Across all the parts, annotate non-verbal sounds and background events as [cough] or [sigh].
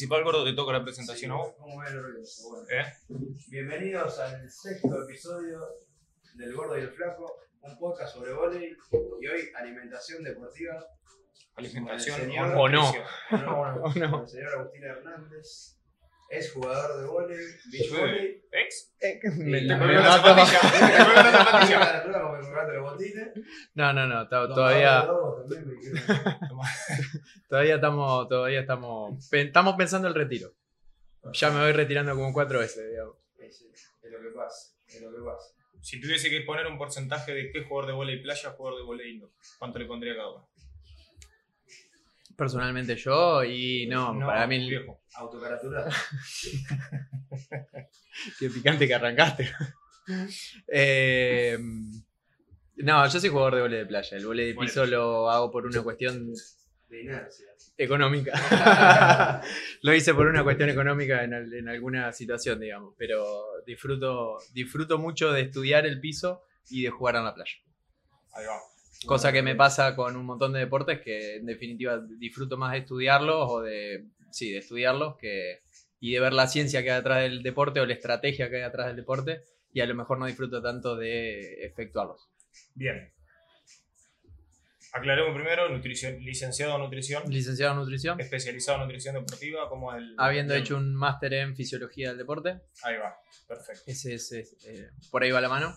principal, gordo, te toca la presentación a vos. ¿Cómo va el orgulloso? Bueno, ¿Eh? Bienvenidos al sexto episodio del Gordo y el Flaco, un podcast sobre volei y hoy alimentación deportiva. Alimentación Con el señor- o no. con [laughs] el- O no. con el señor Agustín Hernández, es jugador de volei, beach volei. ¿Ex? me, la [laughs] botines. No, no, no, todavía, [laughs] todavía estamos, todavía estamos, estamos pensando el retiro. Ya me voy retirando como cuatro veces, digamos. Sí, sí, Es lo que pasa, es lo que pasa. Si tuviese que poner un porcentaje de qué jugador de volei playa, jugador de volei indoor, ¿cuánto le pondría a cada uno? Personalmente yo y no, para mí el viejo. Autocaratura. [laughs] qué picante que arrancaste. [laughs] Eh, no, yo soy jugador de volei de playa. El volei de piso lo hago por una cuestión De inercia. económica. [laughs] lo hice por una cuestión económica en, en alguna situación, digamos. Pero disfruto, disfruto mucho de estudiar el piso y de jugar en la playa. Ahí va. Cosa que me pasa con un montón de deportes que en definitiva disfruto más de estudiarlos o de, sí, de estudiarlos que, y de ver la ciencia que hay detrás del deporte o la estrategia que hay detrás del deporte y a lo mejor no disfruto tanto de efectuarlos. Bien. Aclaremos primero, nutrición, licenciado en nutrición, Licenciado en nutrición, especializado en nutrición deportiva, como el... habiendo bien. hecho un máster en fisiología del deporte, Ahí va, perfecto. ese es, es, eh, por ahí va la mano.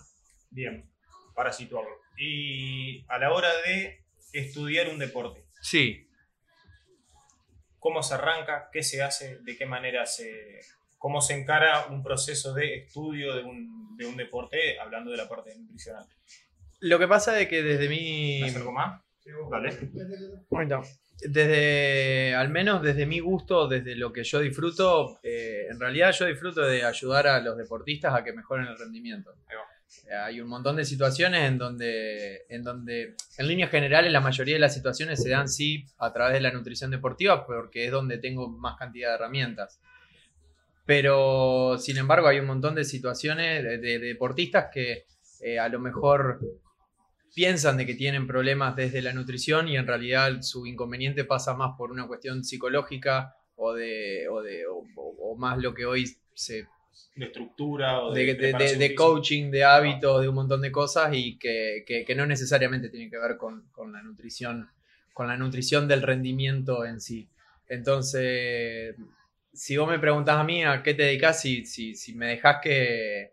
Bien, para situarlo. Y a la hora de estudiar un deporte, Sí, ¿cómo se arranca? ¿Qué se hace? ¿De qué manera se... ¿Cómo se encara un proceso de estudio de un, de un deporte, hablando de la parte nutricional? lo que pasa es que desde mi... ¿Me acerco más? Dale. Bueno, desde, al menos desde mi gusto, desde lo que yo disfruto, eh, en realidad yo disfruto de ayudar a los deportistas a que mejoren el rendimiento. Ahí va. Hay un montón de situaciones en donde, en donde, en líneas generales, la mayoría de las situaciones se dan sí a través de la nutrición deportiva, porque es donde tengo más cantidad de herramientas. Pero, sin embargo, hay un montón de situaciones de, de deportistas que eh, a lo mejor piensan de que tienen problemas desde la nutrición y en realidad su inconveniente pasa más por una cuestión psicológica o de, o de o- o más lo que hoy se De estructura o de, de, de- de- coaching, de hábitos, de un montón de cosas y que, que- que no necesariamente tienen que ver con, con la nutrición, con la nutrición del rendimiento en sí. Entonces, si vos me preguntás a mí a qué te dedicas, si, si, si me dejás que,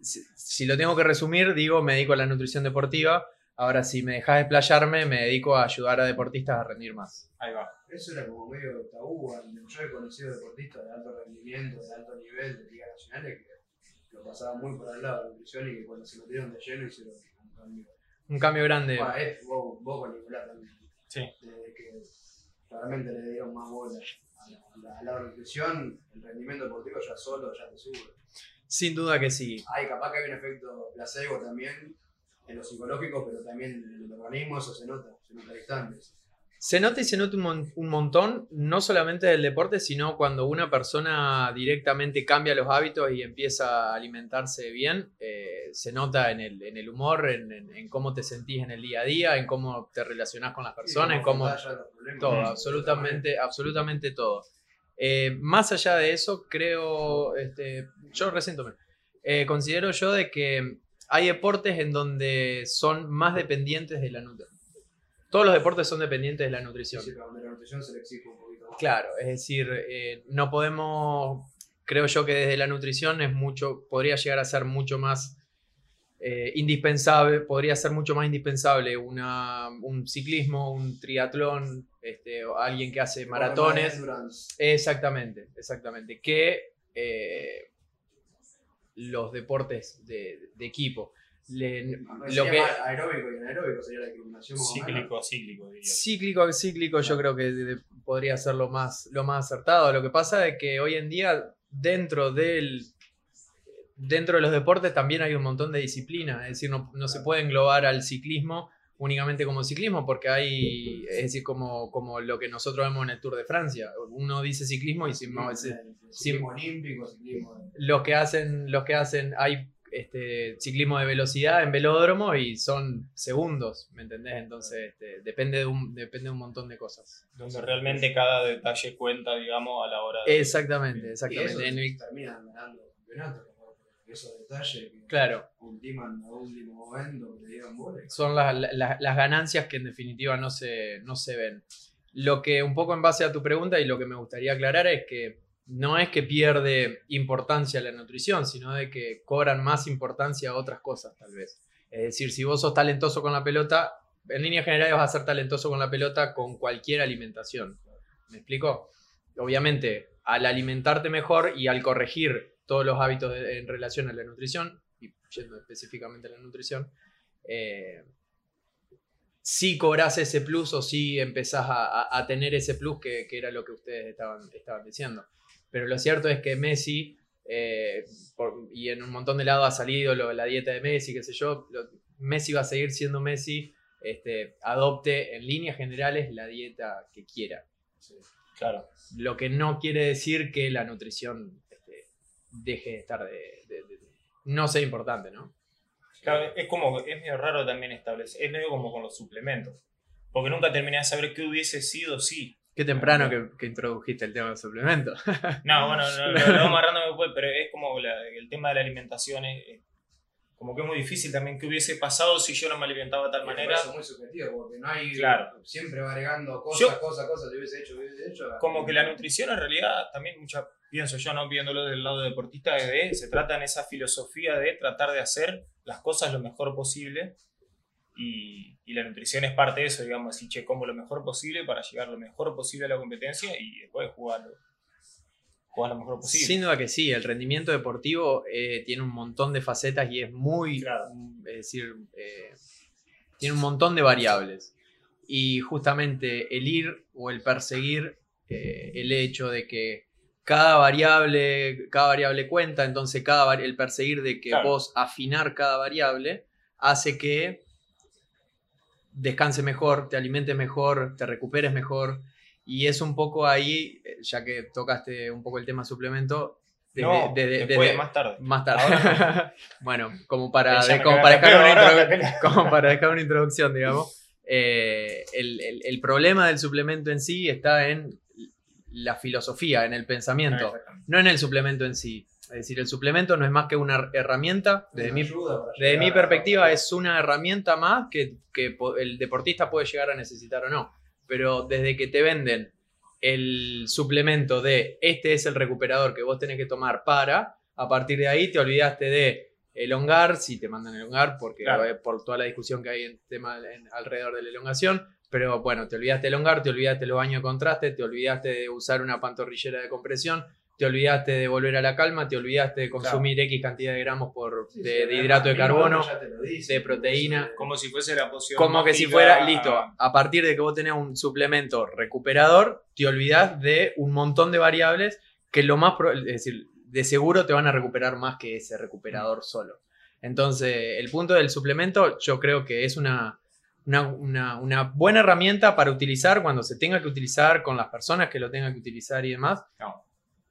si, si lo tengo que resumir, digo, me dedico a la nutrición deportiva. Ahora, si me dejas desplayarme, me dedico a ayudar a deportistas a rendir más. Ahí va. Eso era como medio tabú. Yo he conocido deportistas de alto rendimiento, de alto nivel, de ligas nacionales, que lo pasaban muy por al lado de la nutrición y que cuando se metieron de lleno hicieron un cambio. Un cambio grande. Bueno, es- vos, vos con Nicolás también. Sí. Desde que realmente le dieron más bola a la, nutrición, el rendimiento deportivo ya solo ya te sube. Sin duda que sí. Hay capaz que hay un efecto placebo también en lo psicológico, pero también en el organismo eso se nota, se nota al instante. Se nota y se nota un, mon- un montón, no solamente del deporte, sino cuando una persona directamente cambia los hábitos y empieza a alimentarse bien, eh, se nota en el, en el humor, en, en- en cómo te sentís en el día a día, en cómo te relacionás con las personas, en cómo... Todo, Mm. absolutamente, absolutamente todo. Eh, más allá de eso, creo, este, yo recién tomé, eh, considero yo de que hay deportes en donde son más dependientes de la nutrición. Todos los deportes son dependientes de la nutrición. Sí, pero la nutrición se le exige un poquito más. Claro, es decir, eh, no podemos, creo yo que desde la nutrición es mucho, podría llegar a ser mucho más eh, indispensable, podría ser mucho más indispensable una, un ciclismo, un triatlón, este, o alguien que hace maratones. Exactamente, exactamente. Que eh, los deportes de, de equipo. Le- lo que, aeróbico y anaeróbico sería la discriminación. Cíclico, cíclico, diría. Cíclico a cíclico yo creo que de- de- podría ser lo más, lo más acertado. Lo que pasa es que hoy en día dentro del dentro de los deportes también hay un montón de disciplinas, es decir, no, no se puede englobar al ciclismo únicamente como ciclismo porque hay, es decir, como, como lo que nosotros vemos en el Tour de Francia. Uno dice ciclismo y si- no, es- Ciclismo olímpico, ciclismo. los que hacen, los que hacen, hay este, ciclismo de velocidad en velódromo y son segundos, ¿me entendés? Entonces este, depende, de un, depende de un montón de cosas. Donde realmente cada detalle cuenta, digamos, a la hora de... Exactamente, Y exactamente. eso En el- terminan ganando campeonatos, esos detalles que claro, ultiman a último momento, que le dieron goles. son las, la- las ganancias que en definitiva no se, no se ven. Lo que un poco en base a tu pregunta y lo que me gustaría aclarar es que no es que pierde importancia la nutrición, sino de que cobran más importancia otras cosas tal vez. Es decir, si vos sos talentoso con la pelota, en líneas generales vas a ser talentoso con la pelota con cualquier alimentación. ¿Me explico? Obviamente, al alimentarte mejor y al corregir todos los hábitos en relación a la nutrición, y yendo específicamente a la nutrición, eh, sí cobras ese plus o sí empezás a, a- a tener ese plus que, era lo que ustedes estaban diciendo. Pero lo cierto es que Messi, eh, por- y en un montón de lados ha salido lo- la dieta de Messi, qué sé yo, lo- Messi va a seguir siendo Messi, este, adopte en líneas generales la dieta que quiera. Claro. Lo que no quiere decir que la nutrición este, deje de estar de, de- de- no sea importante, ¿no? Claro, es como, es medio raro también establecer, es medio como con los suplementos. Porque nunca terminé de saber qué hubiese sido si. Qué temprano que, que introdujiste el tema del suplemento. [laughs] No, bueno, [laughs] no, lo, lo vamos agarrando después, pero es como la- el tema de la alimentación, es, es como que es muy difícil también qué hubiese pasado si yo no me alimentaba de tal manera. parece muy subjetivo, porque no hay. Claro. Siempre va agregando cosas, Yo- cosas, cosas, te hubiese hecho, hubiese hecho. Como que la nutrición en realidad, también mucha, pienso yo, no viéndolo del lado deportista, es de, se trata en esa filosofía de tratar de hacer las cosas lo mejor posible. Y, y la nutrición es parte de eso, digamos, así, che, como lo mejor posible para llegar lo mejor posible a la competencia y después jugarlo, jugar lo mejor posible. Sin duda que sí, el rendimiento deportivo eh, tiene un montón de facetas y es muy, Claro. es decir, eh, tiene un montón de variables. Y justamente el ir o el perseguir eh, el hecho de que cada variable, cada variable cuenta, entonces cada el perseguir de que Claro. vos afinar cada variable hace que descanse mejor, te alimente mejor, te recuperes mejor. Y es un poco ahí, eh, ya que tocaste un poco el tema suplemento, desde- no, desde- después, desde- más tarde. más tarde. [laughs] Bueno, como para, como para dejar una introdu- [laughs] como para dejar una introducción, digamos. Eh, el, el- el problema del suplemento en sí está en la filosofía, en el pensamiento, Exactamente. no en el suplemento en sí. Es decir, el suplemento no es más que una herramienta, desde mi, desde mi perspectiva es una herramienta más que, que el deportista puede llegar a necesitar o no. Pero desde que te venden el suplemento de este es el recuperador que vos tenés que tomar para, a partir de ahí te olvidaste de elongar, si te mandan elongar, porque Claro. eh, por toda la discusión que hay en tema en- alrededor de la elongación. Pero bueno, te olvidaste de elongar, te olvidaste los baños de contraste, te olvidaste de usar una pantorrillera de compresión, te olvidaste de volver a la calma, te olvidaste de consumir X cantidad de gramos por, Sí, de, sí, de hidrato de carbono. dice, de proteína, Como si fuese la poción. Como que si fuera, listo, a partir de que vos tenés un suplemento recuperador, te olvidás de un montón de variables que lo más, es decir, de seguro te van a recuperar más que ese recuperador solo. Entonces, el punto del suplemento yo creo que es una, una, una- una buena herramienta para utilizar cuando se tenga que utilizar con las personas que lo tengan que utilizar y demás, No.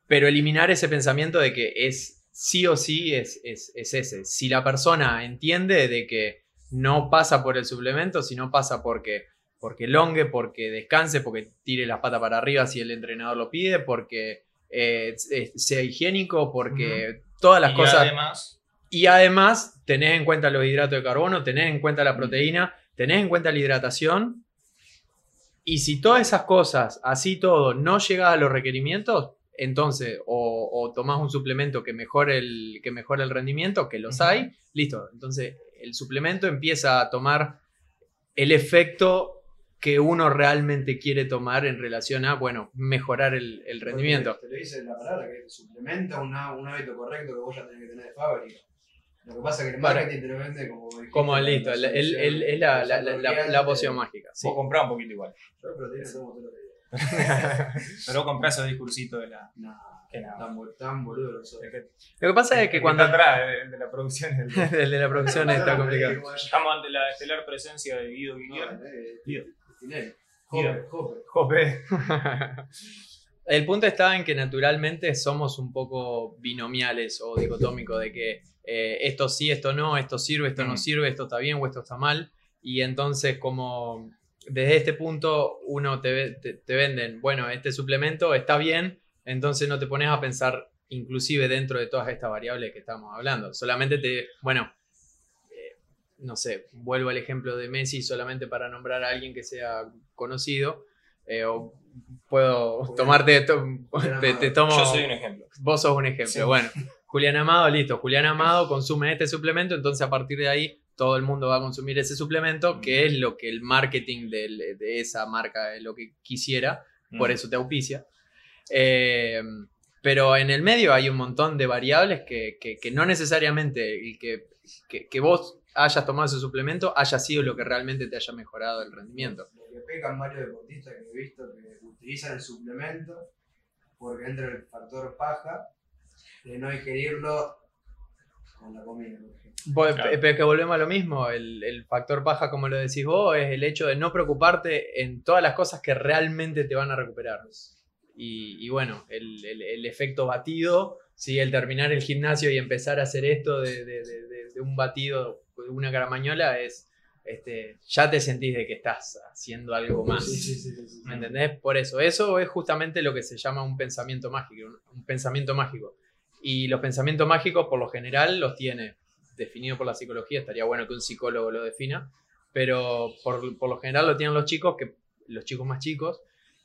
Pero eliminar ese pensamiento de que es sí o sí es, es, es ese. Si la persona entiende de que no pasa por el suplemento, sino pasa porque, porque longue, porque descanse, porque tire las patas para arriba si el entrenador lo pide, porque eh, sea higiénico, porque todas las y cosas... además, Y además, tenés en cuenta los hidratos de carbono, tenés en cuenta la proteína, tenés en cuenta la hidratación. Y si todas esas cosas, así todo, no llegas a los requerimientos, entonces o, o tomás un suplemento que mejore, el, que mejore el rendimiento, que los Ujú. hay, listo. Entonces el suplemento empieza a tomar el efecto que uno realmente quiere tomar en relación a, bueno, mejorar el, el rendimiento. Te lo dice la palabra que suplementa una- un hábito correcto que vos ya tenés que tener de fábrica. Lo que pasa es que el marketing te lo vende como. Como listo, es la, la- la- la- poción mágica. sí. vos comprás un poquito igual. Yo proteína [laughs] Pero vos comprás esos discursitos de la. Nah, Que nada. tan, bol- tan boludo Lo que pasa es que cuando... está atrás, [laughs] el de la producción. el de- el de la producción está complicado. Estamos ante la estelar presencia de Guido Guillermo. eh, Guido. Tinelli. Jope. [laughs] El punto está en que naturalmente somos un poco binomiales o dicotómicos de que eh, esto sí, esto no, esto sirve, esto no Mm. sirve, esto está bien o esto está mal. Y entonces como desde este punto uno te, te, te venden, bueno, este suplemento está bien, entonces no te pones a pensar inclusive dentro de todas estas variables que estamos hablando. Solamente te, bueno, eh, no sé, vuelvo al ejemplo de Messi solamente para nombrar a alguien que sea conocido. eh, o puedo Julián- tomarte, to- te, tomo... Yo soy un ejemplo. Vos sos un ejemplo. Sí. Bueno, Julián Amado, listo. Julián [laughs] Amado consume este suplemento, entonces a partir de ahí todo el mundo va a consumir ese suplemento, que es lo que el marketing del- de esa marca es lo que quisiera, por Mm. eso te auspicia. Eh, pero en el medio hay un montón de variables que, que- que no necesariamente el que, que- que vos hayas tomado ese suplemento haya sido lo que realmente te haya mejorado el rendimiento. Lo que pecan varios deportistas que he visto que utilizan el suplemento porque entra el factor paja de no ingerirlo con la comida, por ejemplo. Vol- Claro. pe- Pero que volvemos a lo mismo, el, el factor paja, como lo decís vos, es el hecho de no preocuparte en todas las cosas que realmente te van a recuperar. Y, y bueno, el, el- el efecto batido, ¿sí? el terminar el gimnasio y empezar a hacer esto de, de- de- de- de un batido, de una caramañola, es, este, ya te sentís de que estás haciendo algo más. Sí, sí, sí, sí, sí. ¿Me entendés? Por eso, eso es justamente lo que se llama un pensamiento mágico, un, un pensamiento mágico. Y los pensamientos mágicos, por lo general, los tiene definido por la psicología. Estaría bueno que un psicólogo lo defina, pero por, por lo general lo tienen los chicos, que, los chicos más chicos,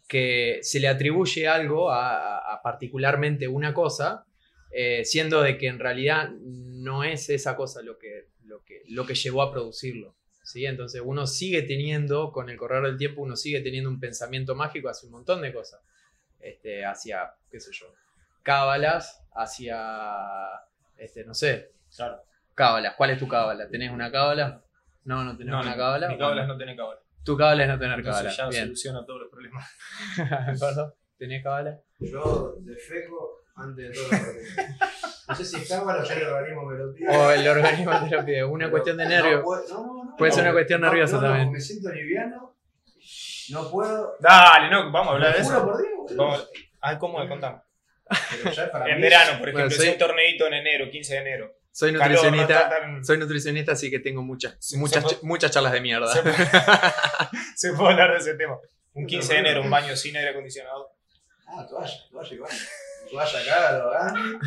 que se le atribuye algo a, particularmente una cosa, eh, siendo de que en realidad no es esa cosa lo que, lo que, lo que llevó a producirlo. ¿sí? Entonces uno sigue teniendo, con el correr del tiempo, uno sigue teniendo un pensamiento mágico hacia un montón de cosas. Este, hacia, qué sé yo, cábalas, hacia, este, no sé, Claro. cábalas. ¿Cuál es tu cábala? ¿Tenés una cábala? No, no tenés No, una no, cábala. Mi cábala es no tener cábala. Tu cábala es no tener Entonces cábala. ya Bien. soluciona todos los problemas. [laughs] ¿Tenés cábala? Yo defeco antes de todo [laughs] No sé si es cábala o ya el organismo me lo pide. O el organismo te lo pide. Una Pero cuestión de no nervio. puedo- no, no, no, Puede ser no, una cuestión no, nerviosa no, no, también. Me siento liviano. No puedo. Dale, no, vamos a hablar de eso. por Dios. Vamos. Ay, ¿cómo? Contame. Pero ya para [laughs] En mí- verano, por Bueno, ejemplo, soy- si hay un torneito en enero, 15 de enero. Soy Calor, no nutricionista. tan- Soy nutricionista, así que tengo muchas, Se- muchas, se ch- muchas charlas de mierda. Se puede, [laughs] se puede hablar de ese tema. Un 15 de enero, un baño sin aire acondicionado. Ah, toalla, toalla igual. Toalla acá, lo hagan.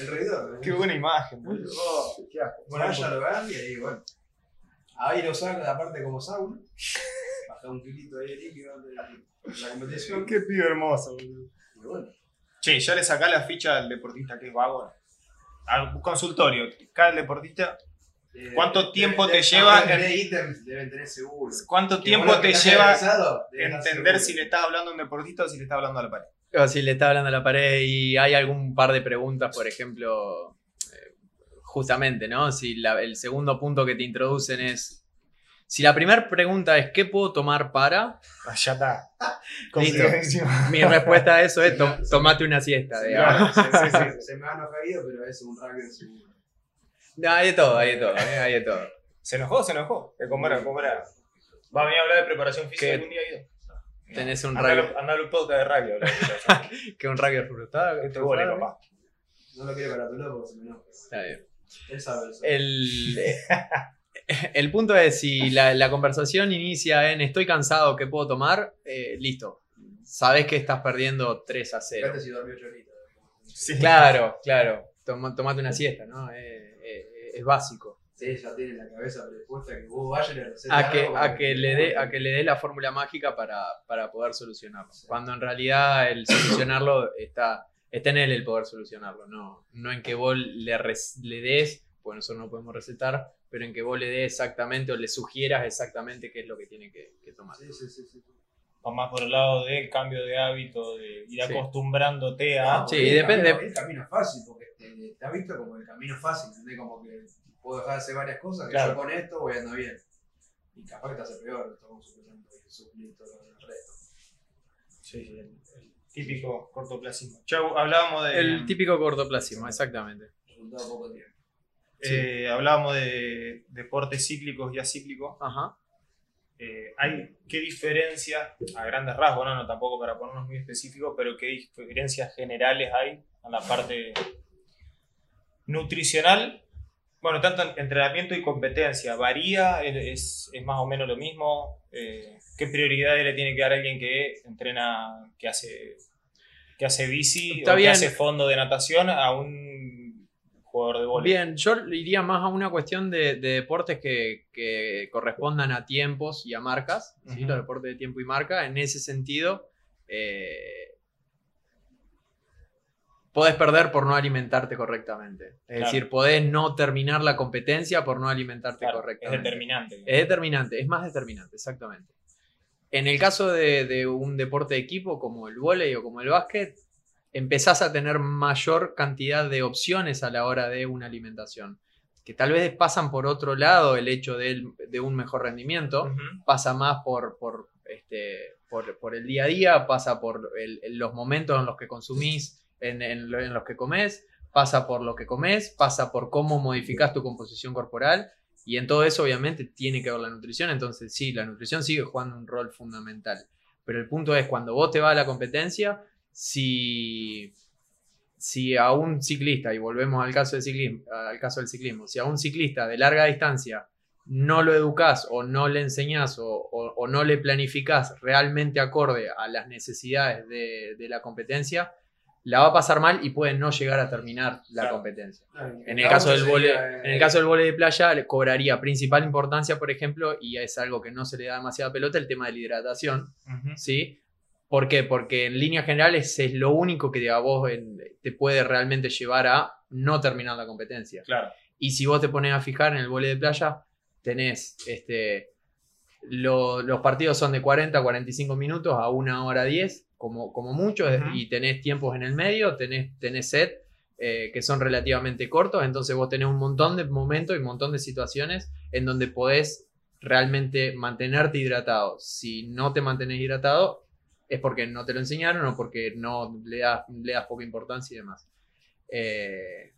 El reidor. Qué buena imagen, boludo. Oh, qué asco. Bueno, Toalla, lo hagan y ahí, bueno. Ahí lo saco de aparte como sauna. Baja un kilito ahí de líquido antes de la [laughs] competición. Qué pibe hermoso, boludo. Y bueno. Che, ya le sacá la ficha al deportista que es vago. Al consultorio, cada deportista, eh, ¿Cuánto tiempo te lleva Deben en- tener ítems, deben tener seguro. ¿cuánto tiempo te estás lleva entender si le estás hablando a un deportista o si le estás hablando a la pared? O si le está hablando a la pared y hay algún par de preguntas, por ejemplo, eh, justamente, ¿no? Si la- el segundo punto que te introducen es. Si la primera pregunta es ¿qué puedo tomar para? Ah, ya está. [laughs] Listo. Mi respuesta a eso es "Tom- tomate una siesta, digamos. Sí, sí, sí, [laughs] Se me han caído, pero es un rugby seguro. No, hay de todo, hay de todo, eh, hay de todo. ¿Se enojó? ¿Se enojó? Que cómo era, cómo era. ¿Va a venir a hablar de preparación física algún día, Ido? Tenés un al- andá al podcast de radio. [laughs] Que un rugby frustrado. Este gol, eh, papá. No lo quiero para tu lado porque se me enoja. Está bien. Él sabe eso. El, [laughs] el punto es, si la, la conversación inicia en estoy cansado, ¿qué puedo tomar? Eh, listo. Sabes que estás perdiendo 3 a 0. Fíjate si dormí 8 horitas. Sí. Claro, claro. Toma- tomate una siesta, ¿no? Eh, eh, es básico. Sí, ya tiene la cabeza predispuesta que vos vayas recetas A que, algo a que, le dé, a que le dé la fórmula mágica para, para poder solucionarlo. Cuando en realidad el solucionarlo está, está en él el poder solucionarlo, no, no en que vos le, res- le des, pues nosotros no podemos recetar, pero en que vos le des exactamente o le sugieras exactamente qué es lo que tiene que, que tomar. Sí, sí, sí. sí. Va más por el lado del cambio de hábito, de ir Sí. acostumbrándote a. Sí, porque el depende. camino- El camino es fácil, porque te, te has visto como el camino fácil, ¿entendés? Como que puedo dejar de hacer varias cosas, que Claro. yo con esto voy andando bien. Y capaz que te hace peor, y suplir todo el resto. Sí, sí, el, el típico cortoplacismo. Chau, hablábamos de. El típico cortoplacismo, exactamente. Resultado poco tiempo. Eh, hablábamos de deportes cíclicos y acíclicos. Ajá. Eh, hay, ¿Qué diferencias, a grandes rasgos, no, no tampoco para ponernos muy específicos, pero qué diferencias generales hay en la parte nutricional, bueno, tanto en entrenamiento y competencia, ¿varía? ¿Es, es más o menos lo mismo? Eh, ¿Qué prioridades le tiene que dar alguien que entrena, que hace, que hace bici Está o bien. que hace fondo de natación a un jugador de vóley? Bien, yo iría más a una cuestión de, de deportes que, que correspondan a tiempos y a marcas, los deportes de tiempo y marca. En ese sentido, eh, podés perder por no alimentarte correctamente. Es Claro. decir, podés no terminar la competencia por no alimentarte Claro, es correctamente. determinante. Es determinante, es más determinante, exactamente. En el caso de, de un deporte de equipo como el vóley o como el básquet, empezás a tener mayor cantidad de opciones a la hora de una alimentación, que tal vez pasan por otro lado el hecho de, de un mejor rendimiento, pasa más por, por, este, por, por el día a día, pasa por el- los momentos en los que consumís, en, en los que comes, pasa por lo que comes, pasa por cómo modificas tu composición corporal y en todo eso obviamente tiene que ver la nutrición, entonces sí, la nutrición sigue jugando un rol fundamental. Pero el punto es cuando vos te vas a la competencia, si, si a un ciclista, y volvemos al caso, del ciclismo, al caso del ciclismo, si a un ciclista de larga distancia no lo educás o no le enseñás o, o- o no le planificás realmente acorde a las necesidades de, de la competencia, la va a pasar mal y puede no llegar a terminar la Claro. competencia. Claro, En el caso del sería, en el caso del vóley de playa le cobraría principal importancia, por ejemplo, y es algo que no se le da demasiada pelota, el tema de la hidratación. ¿sí? ¿Por qué? Porque en líneas generales es lo único que a vos te puede realmente llevar a no terminar la competencia. Claro. Y si vos te pones a fijar en el vóley de playa, tenés este, lo- los partidos son de 40 a 45 minutos a una hora 10, como, como mucho, y tenés tiempos en el medio, tenés, tenés set eh, que son relativamente cortos, entonces vos tenés un montón de momentos y un montón de situaciones en donde podés realmente mantenerte hidratado. Si no te mantenés hidratado, es porque no te lo enseñaron o porque no le das, le das poca importancia y demás. Eh,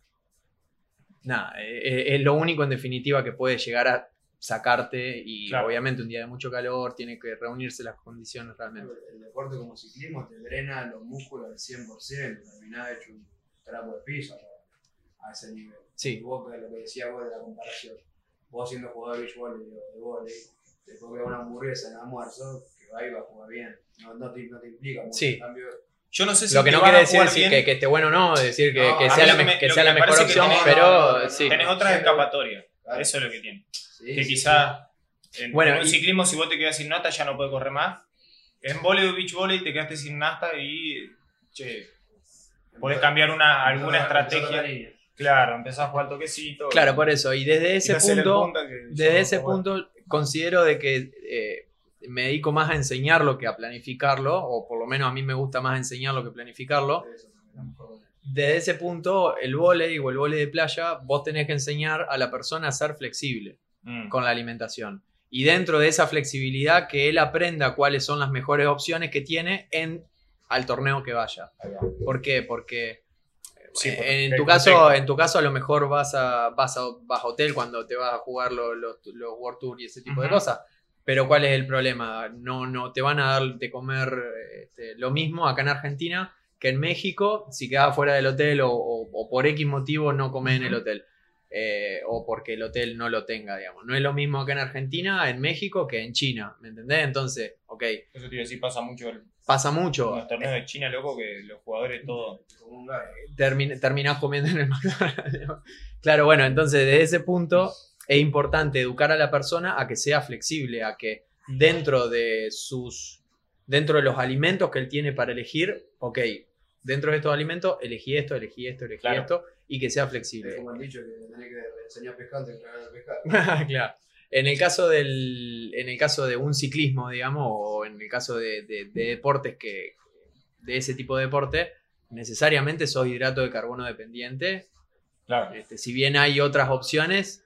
nada, eh, eh, es lo único en definitiva que puede llegar a sacarte y Claro. obviamente un día de mucho calor tiene que reunirse las condiciones realmente. El deporte como ciclismo te drena los músculos al 100%, terminás hecho un trapo de piso a, ese nivel. Sí. Y vos, lo que decías vos de la comparación, vos siendo jugador de beach volley de volley, te comes una hamburguesa en almuerzo, que va a jugar bien. No, no, te, no te implica mucho. Sí. En cambio, Yo no sé si Lo que te no quiere a decir que, que esté bueno o no, decir que, No, que sea la, me- que sea mejor opción, tenés- pero no, no, no, sí. Tenés escapatorias. claro. Eso es lo que tiene. sí, que sí, quizás en, Bueno, en un y- ciclismo, si vos te quedas sin nata, ya no puedes correr más. En volei o beach volley te quedaste sin nata y. Che, podés cambiar una, alguna estrategia. Claro, empezás a jugar toquecito. Claro, por eso. Y desde ese punto, desde ese punto considero de que eh, me dedico más a enseñarlo que a planificarlo, o por lo menos a mí me gusta más enseñarlo que planificarlo. Desde ese punto, el vóley o el de playa, vos tenés que enseñar a la persona a ser flexible Mm. con la alimentación. Y dentro de esa flexibilidad, que él aprenda cuáles son las mejores opciones que tiene en al torneo que vaya. ¿Por qué? Porque Sí, eh, porque en tu caso, en tu caso a lo mejor vas a, vas a, vas a hotel cuando te vas a jugar los, los, los World Tour y ese tipo de cosas. Pero ¿cuál es el problema? No, no te van a dar de comer este, lo mismo acá en Argentina que en México si quedas fuera del hotel o, o- o por X motivo no comes en el hotel. Eh, o porque el hotel no lo tenga, digamos. No es lo mismo acá en Argentina, en México, que en China, ¿me entendés? Entonces, ok, Eso te iba a decir, pasa mucho en pasa mucho. los torneos de China, loco, que los jugadores todo. Termin- terminás comiendo en el [laughs] McDonald's. claro, bueno, entonces desde ese punto es importante educar a la persona a que sea flexible, a que dentro de sus, dentro de los alimentos que él tiene para elegir, ok, dentro de estos alimentos elegí esto, elegí esto, elegí Claro. esto, y que sea Es flexible. como el dicho que tenés que enseñar a pescar antes de tragar a pescar. [laughs] claro. En el caso del, en el caso de un ciclismo, digamos, o en el caso de, de- de deportes que, de ese tipo de deporte, necesariamente sos hidrato de carbono dependiente Claro. Este, si bien hay otras opciones,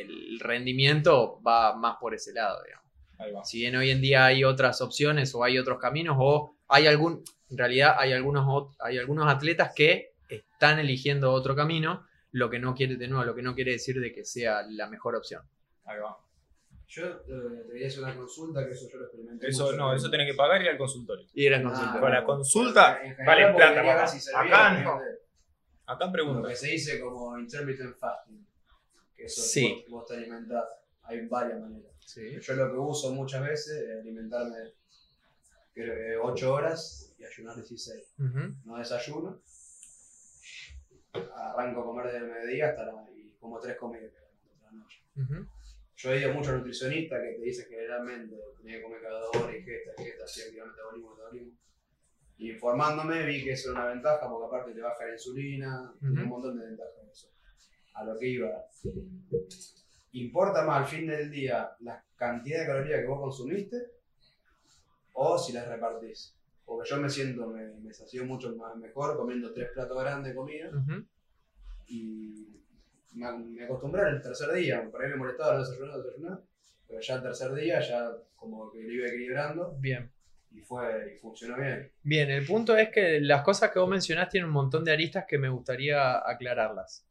el rendimiento va más por ese lado, digamos. Ahí va. Si bien hoy en día hay otras opciones o hay otros caminos o hay algún, en realidad hay algunos, hay algunos atletas que están eligiendo otro camino, lo que no quiere, de nuevo, lo que no quiere decir de que sea la mejor opción. Ahí va. Yo eh, te quería hacer una consulta, que eso yo lo experimenté. Eso mucho no, eso tenés que pagar y ir al consultorio. Y eras Ah, consultor. Con la consulta vale porque plata, papá. si Acá ¿me no. Acá Lo pregunta. que se dice como intermittent fasting. Que eso Sí. vos, vos te alimentás. Hay varias maneras. Sí. Yo lo que uso muchas veces es alimentarme creo que 8 horas y ayunar 16. Ujú. No desayuno. Arranco a comer desde el mediodía hasta la, y como tres comidas la noche. Ujú. Yo he ido a muchos nutricionistas que te dicen generalmente tenía que comer cada dos horas y gesta, gesta, así activar metabolismo, metabolismo. Y informándome vi que eso era una ventaja porque aparte te baja la insulina, tiene un montón de ventajas eso. A lo que iba. ¿Importa más al fin del día la cantidad de calorías que vos consumiste o si las repartís? Porque yo me siento, me, me sacio mucho más mejor comiendo tres platos grandes de comida Ujú. y me, me acostumbré al tercer día, por ahí me molestaba no desayunar, desayunar, pero ya el tercer día ya como que lo iba equilibrando Bien. y fue y funcionó bien. Bien, el punto es que las cosas que vos mencionás tienen un montón de aristas que me gustaría aclararlas.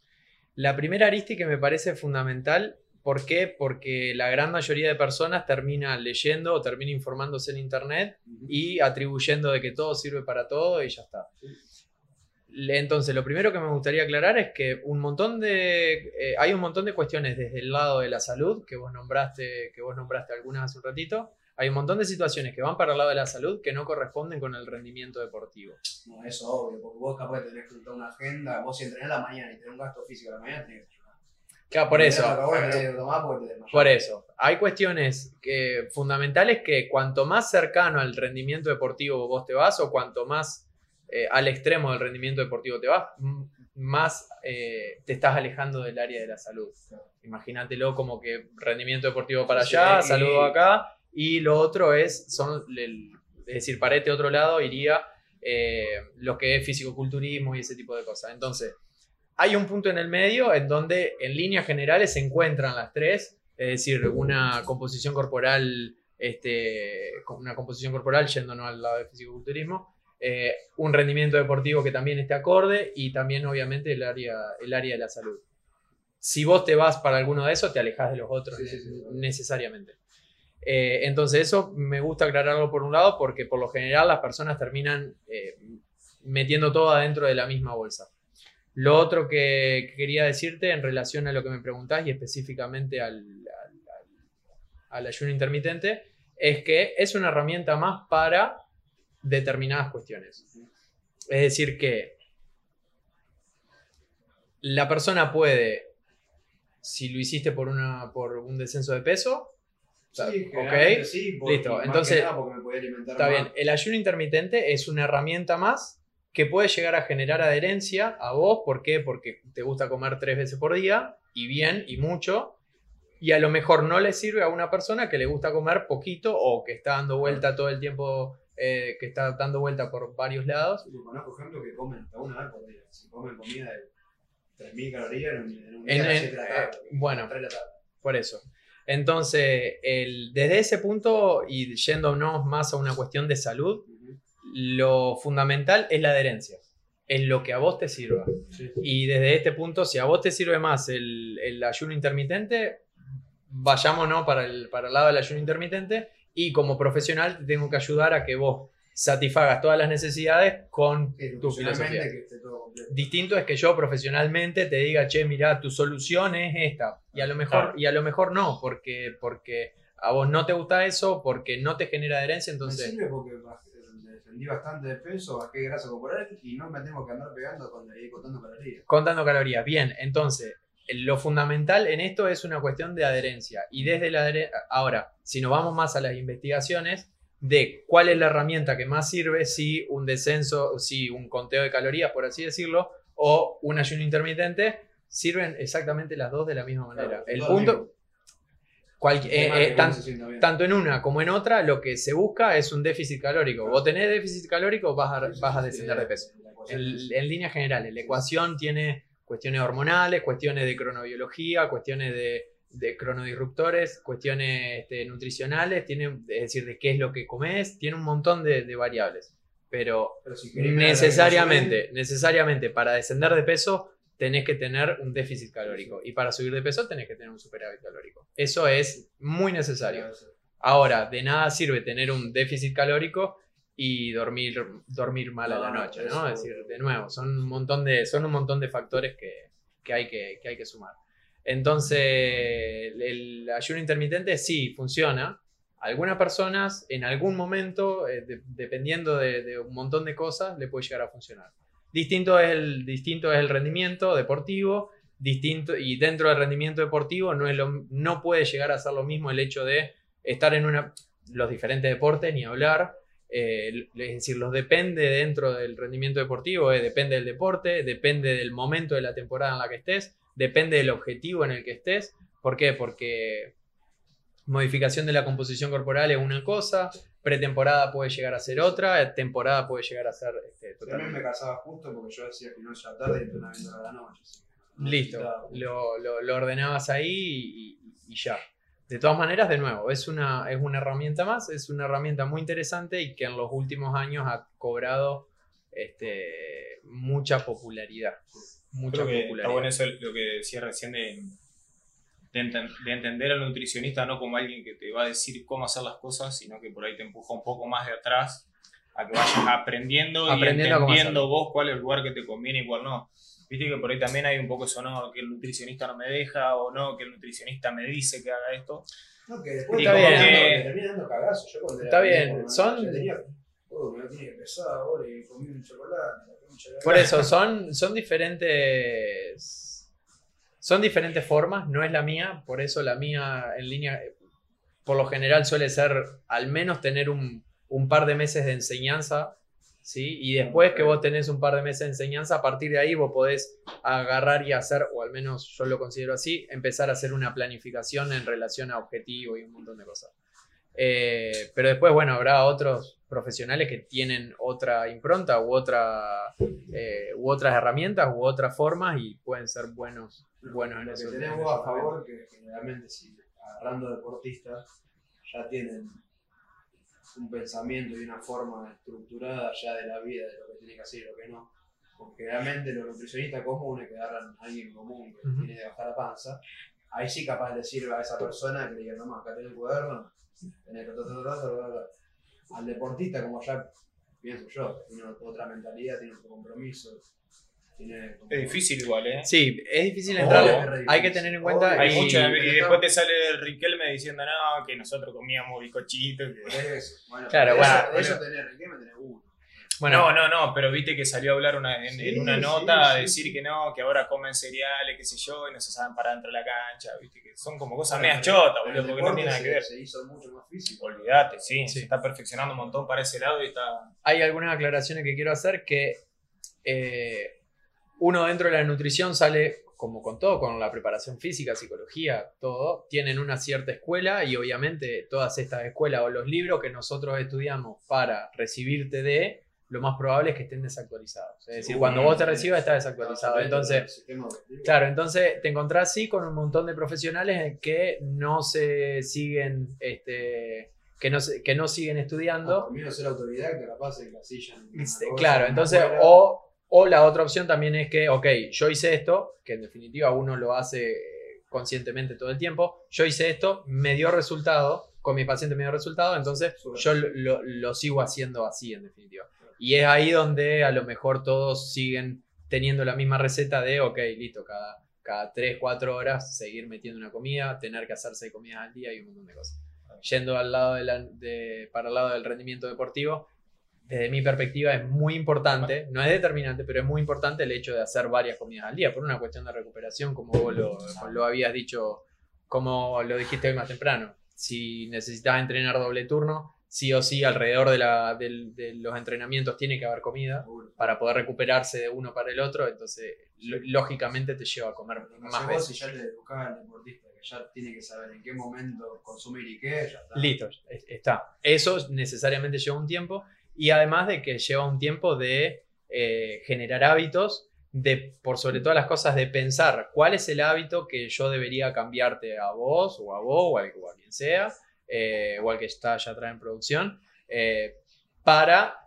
La primera arista que me parece fundamental, ¿por qué? Porque la gran mayoría de personas termina leyendo o termina informándose en internet y atribuyendo de que todo sirve para todo y ya está. Entonces, lo primero que me gustaría aclarar es que un montón de, eh, hay un montón de cuestiones desde el lado de la salud, que vos nombraste, que vos nombraste algunas hace un ratito. Hay un montón de situaciones que van para el lado de la salud que no corresponden con el rendimiento deportivo. No, eso obvio, porque vos capaz de tenés que juntar una agenda, vos si entrenás a la mañana y tenés un gasto físico a la mañana, tenés que. Claro, por eso. Por eso, hay cuestiones que, fundamentales que cuanto más cercano al rendimiento deportivo vos te vas o cuanto más eh, al extremo del rendimiento deportivo te vas, más eh, te estás alejando del área de la salud. Imagínatelo como que rendimiento deportivo para Sí, allá, y- saludo acá, y lo otro es, son el- es decir, para este otro lado iría eh, lo que es fisicoculturismo y ese tipo de cosas. Entonces, hay un punto en el medio en donde en líneas generales se encuentran las tres, es decir, una composición corporal, este, una composición corporal yéndonos al lado del fisicoculturismo, eh, un rendimiento deportivo que también esté acorde y también obviamente el área, el área de la salud. Si vos te vas para alguno de esos, te alejas de los otros Sí, sí, sí. necesariamente. Eh, entonces eso me gusta aclararlo por un lado porque por lo general las personas terminan eh, metiendo todo adentro de la misma bolsa. Lo otro que, que quería decirte en relación a lo que me preguntás y específicamente al- al ayuno intermitente es que es una herramienta más para determinadas cuestiones. Es decir, que la persona puede, si lo hiciste por, una, por un descenso de peso, Sí, ok, sí, porque- listo. Entonces, porque me alimentar Está más. bien, el ayuno intermitente es una herramienta más que puede llegar a generar adherencia a vos. ¿Por qué? Porque te gusta comer tres veces por día y bien y mucho. Y a lo mejor no le sirve a una persona que le gusta comer poquito o que está dando vuelta todo el tiempo, eh, que está dando vuelta por varios lados. Yo conozco ejemplos que comen hasta una vez por día. Si comen comida de 3.000 calorías en un, día En- en- 7 de la eh, tarde. bueno. a las 3 de la tarde. Por eso. Entonces, el- desde ese punto y yéndonos más a una cuestión de salud, lo fundamental es la adherencia. En lo que a vos te sirva. Sí. Y desde este punto, si a vos te sirve más el, el ayuno intermitente, vayámonos para el, para el lado del ayuno intermitente y como profesional te tengo que ayudar a que vos satisfagas todas las necesidades con tu filosofía. que esté todo completo. Distinto es que yo profesionalmente te diga, che, mira, tu solución es esta. Y a lo mejor, Claro. y a lo mejor no, porque, porque a vos no te gusta eso, porque no te genera adherencia, Me entonces... sirve porque defendí bastante de peso, bajé grasa corporal y no me tengo que andar pegando con contando calorías. Contando calorías. Bien, entonces, lo fundamental en esto es una cuestión de adherencia. Y desde la adhere- Ahora, si nos vamos más a las investigaciones de cuál es la herramienta que más sirve, si un descenso, si un conteo de calorías, por así decirlo, o un ayuno intermitente, sirven exactamente las dos de la misma manera. Claro, El punto. cual- eh, eh, tan- tanto en una como en otra, lo que se busca es un déficit calórico. Vos tenés déficit calórico, vas a, Sí, sí, vas a descender de peso en líneas generales. La ecuación tiene cuestiones hormonales, cuestiones de cronobiología, cuestiones de, de cronodisruptores, cuestiones este, nutricionales, tiene, es decir, de qué es lo que comes, tiene un montón de, de variables. Pero si necesariamente, necesariamente para descender de peso tenés que tener un déficit calórico y para subir de peso tenés que tener un superávit calórico. Eso es muy necesario. Ahora, de nada sirve tener un déficit calórico y dormir, dormir mal a la No, noche, ¿no? Es decir, de nuevo, son un montón de, son un montón de factores que, que hay, que, que hay que sumar. Entonces, el, ayuno intermitente sí funciona. Algunas personas en algún momento, eh, de- dependiendo de, un montón de cosas, le puede llegar a funcionar. Distinto es el, distinto es el rendimiento deportivo, distinto, y dentro del rendimiento deportivo no, es no puede llegar a ser lo mismo el hecho de estar en una, los diferentes deportes, ni hablar, eh, es decir, los depende dentro del rendimiento deportivo, eh, depende del deporte, depende del momento de la temporada en la que estés, depende del objetivo en el que estés. ¿Por qué? Porque modificación de la composición corporal es una cosa, pretemporada puede llegar a ser otra, temporada puede llegar a ser este, También me casaba justo porque yo decía que no ya tarde y entrenamiento a la noche. no Listo, lo, lo- lo ordenabas ahí y, y ya. De todas maneras, de nuevo, es una, es una herramienta más, es una herramienta muy interesante y que en los últimos años ha cobrado este, mucha popularidad. Mucha Creo que está popularidad. bueno eso lo que decía recién de, de, enten- de entender al nutricionista no como alguien que te va a decir cómo hacer las cosas, sino que por ahí te empuja un poco más de atrás a que vayas aprendiendo, [laughs] Aprendiendo y entendiendo vos cuál es el lugar que te conviene y cuál no. Viste que por ahí también hay un poco eso, ¿no? Que el nutricionista no me deja o no, que el nutricionista me dice que haga esto. No, que después termina que- dando- te termina dando cagazo. Yo cuando Está bien, son- noche tenía, oh, me lo tiene que pesar ahora y comí un chocolate. Por eso, son, son diferentes. Son diferentes formas, no es la mía, por eso la mía en línea, por lo general suele ser al menos tener un, un par de meses de enseñanza, ¿sí? Y después que vos tenés un par de meses de enseñanza, a partir de ahí vos podés agarrar y hacer, o al menos yo lo considero así, empezar a hacer una planificación en relación a objetivo y un montón de cosas. Eh, pero después, bueno, habrá otros profesionales que tienen otra impronta u, otra, eh, u otras herramientas u otras formas y pueden ser buenos, buenos en Lo eso. que vos a favor, que generalmente si agarrando deportistas ya tienen un pensamiento y una forma estructurada ya de la vida, de lo que tiene que hacer y lo que no. Porque generalmente los nutricionistas comunes que agarran a alguien común que Ujú. tiene que bajar la panza, ahí sí capaz de decirle a esa persona que le diga, no más, acá tenés el cuaderno, tenés que... ta, ta, ta, ta, ta, ta". Al deportista, como ya pienso yo, tiene otra mentalidad, tiene otro compromiso. Tiene como- Es difícil igual, ¿eh? Sí, es difícil Obvio entrar. Hay que tener en cuenta. Hay y- mucho, y pero después te sale Riquelme diciendo, no, que nosotros comíamos bizcochitos. que- Eso. Bueno, Claro, de bueno, eso, bueno. eso tener, Riquelme tenés uno. Bueno, no, no, no, pero viste que salió a hablar una- en, Sí, en una sí, nota a decir sí. que no, que ahora comen cereales, qué sé yo, y no se saben parar dentro de la cancha, viste que son como cosas medias chotas, boludo, porque no tiene nada que ver. Se hizo mucho más físico. Olvídate, sí, Sí. se está perfeccionando un montón para ese lado y está... hay algunas aclaraciones que quiero hacer que eh, uno dentro de la nutrición sale, como con todo, con la preparación física, psicología, todo, tienen una cierta escuela y obviamente todas estas escuelas o los libros que nosotros estudiamos para recibirte de, lo más probable es que estén desactualizados. Es decir, cuando vos te recibas está desactualizado. Entonces, Claro, entonces te encontrás sí con un montón de profesionales que no se siguen, este, que no, se- que no siguen estudiando. Ser autodidacta, capaz encasillan. en Este, cosa, claro, entonces, o, o la otra opción también es que, ok, yo hice esto, que en definitiva uno lo hace eh, conscientemente todo el tiempo, yo hice esto, me dio resultado, con mi paciente me dio resultado, entonces yo lo, lo- lo sigo haciendo así, en definitiva. Y es ahí donde a lo mejor todos siguen teniendo la misma receta de, ok, listo, cada, cada 3, 4 horas seguir metiendo una comida, tener que hacer 6 comidas al día y un montón de cosas. Yendo al lado de la- de- para el lado del rendimiento deportivo, desde mi perspectiva es muy importante, no es determinante, pero es muy importante el hecho de hacer varias comidas al día, por una cuestión de recuperación, como vos lo, lo habías dicho, como lo dijiste hoy más temprano. Si necesitas entrenar doble turno, sí o sí alrededor de, la- del- de los entrenamientos tiene que haber comida para poder recuperarse de uno para el otro, entonces lógicamente te lleva a comer que más veces. si ya le educás al deportista, que ya tiene que saber en qué momento consumir y qué, ya está. Listo, es- está. Eso necesariamente lleva un tiempo y además de que lleva un tiempo de eh, generar hábitos, de por sobre todas las cosas de pensar cuál es el hábito que yo debería cambiarte a vos o a vos o a, o a quien sea, eh, o al que está ya atrás en producción, eh, para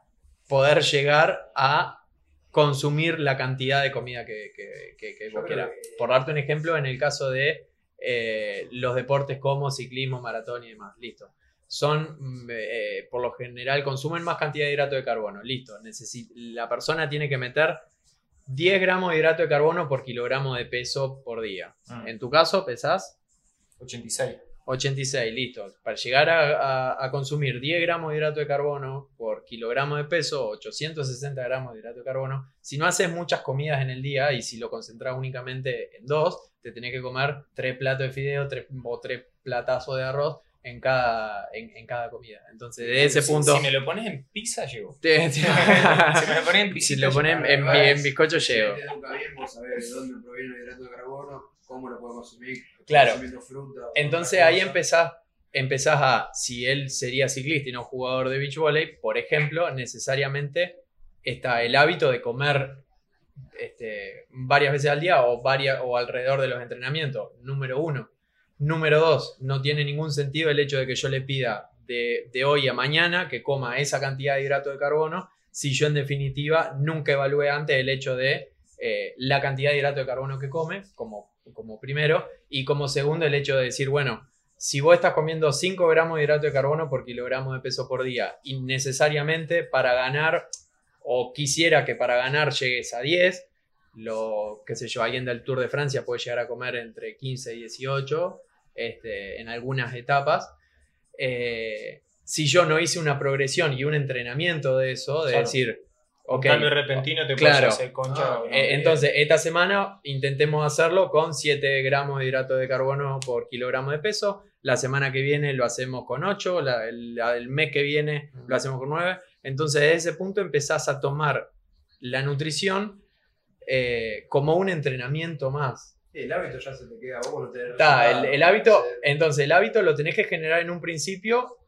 poder llegar a consumir la cantidad de comida que, que- que- vos quieras. Por darte un ejemplo, en el caso de eh, los deportes como ciclismo, maratón y demás, listo. son, mm, eh, por lo general, consumen más cantidad de hidrato de carbono. Listo, necesi- la persona tiene que meter 10 gramos de hidrato de carbono por kilogramo de peso por día. Mm. En tu caso, pesás 86. 86, listo. Para llegar a, consumir 10 gramos de hidrato de carbono por kilogramo de peso, 860 gramos de hidrato de carbono, si no haces muchas comidas en el día y si lo concentras únicamente en dos, te tenés que comer tres platos de fideo tres, o tres platazos de arroz en cada, en, en cada comida. Entonces, de ese Si- punto... Si, me lo pones en pizza, llego. [laughs] te- te- si me lo pones en pizza, si lo pones en, en, en bizcocho, llego. Si bien, vos sabés de dónde proviene el hidrato de carbono, cómo lo podemos consumir. Claro. Fruta. Entonces ahí empezás, empezás a, si él sería ciclista y no jugador de beach volley, por ejemplo, necesariamente está el hábito de comer este, varias veces al día o, varias, o alrededor de los entrenamientos, número uno. Número dos, no tiene ningún sentido el hecho de que yo le pida de, hoy a mañana que coma esa cantidad de hidrato de carbono si yo en definitiva nunca evalué antes el hecho de eh, la cantidad de hidrato de carbono que come, como, como primero, y como segundo el hecho de decir, bueno, si vos estás comiendo 5 gramos de hidrato de carbono por kilogramo de peso por día, y necesariamente para ganar, o quisiera que para ganar llegues a 10, lo, qué sé yo, alguien del Tour de Francia puede llegar a comer entre 15 y 18 este, en algunas etapas. Eh, si yo no hice una progresión y un entrenamiento de eso, de Claro. decir, Un ok, cambio repentino te claro. puedes hacer concha. Ah, no. eh, entonces, esta semana intentemos hacerlo con 7 gramos de hidrato de carbono por kilogramo de peso. La semana que viene lo hacemos con 8. La, el, la- el mes que viene lo hacemos con 9. Entonces, desde ese punto empezás a tomar la nutrición eh, como un entrenamiento más. Sí, el hábito ya se te queda vos, no tenés el, hábito, Sí. entonces el hábito lo tenés que generar en un principio.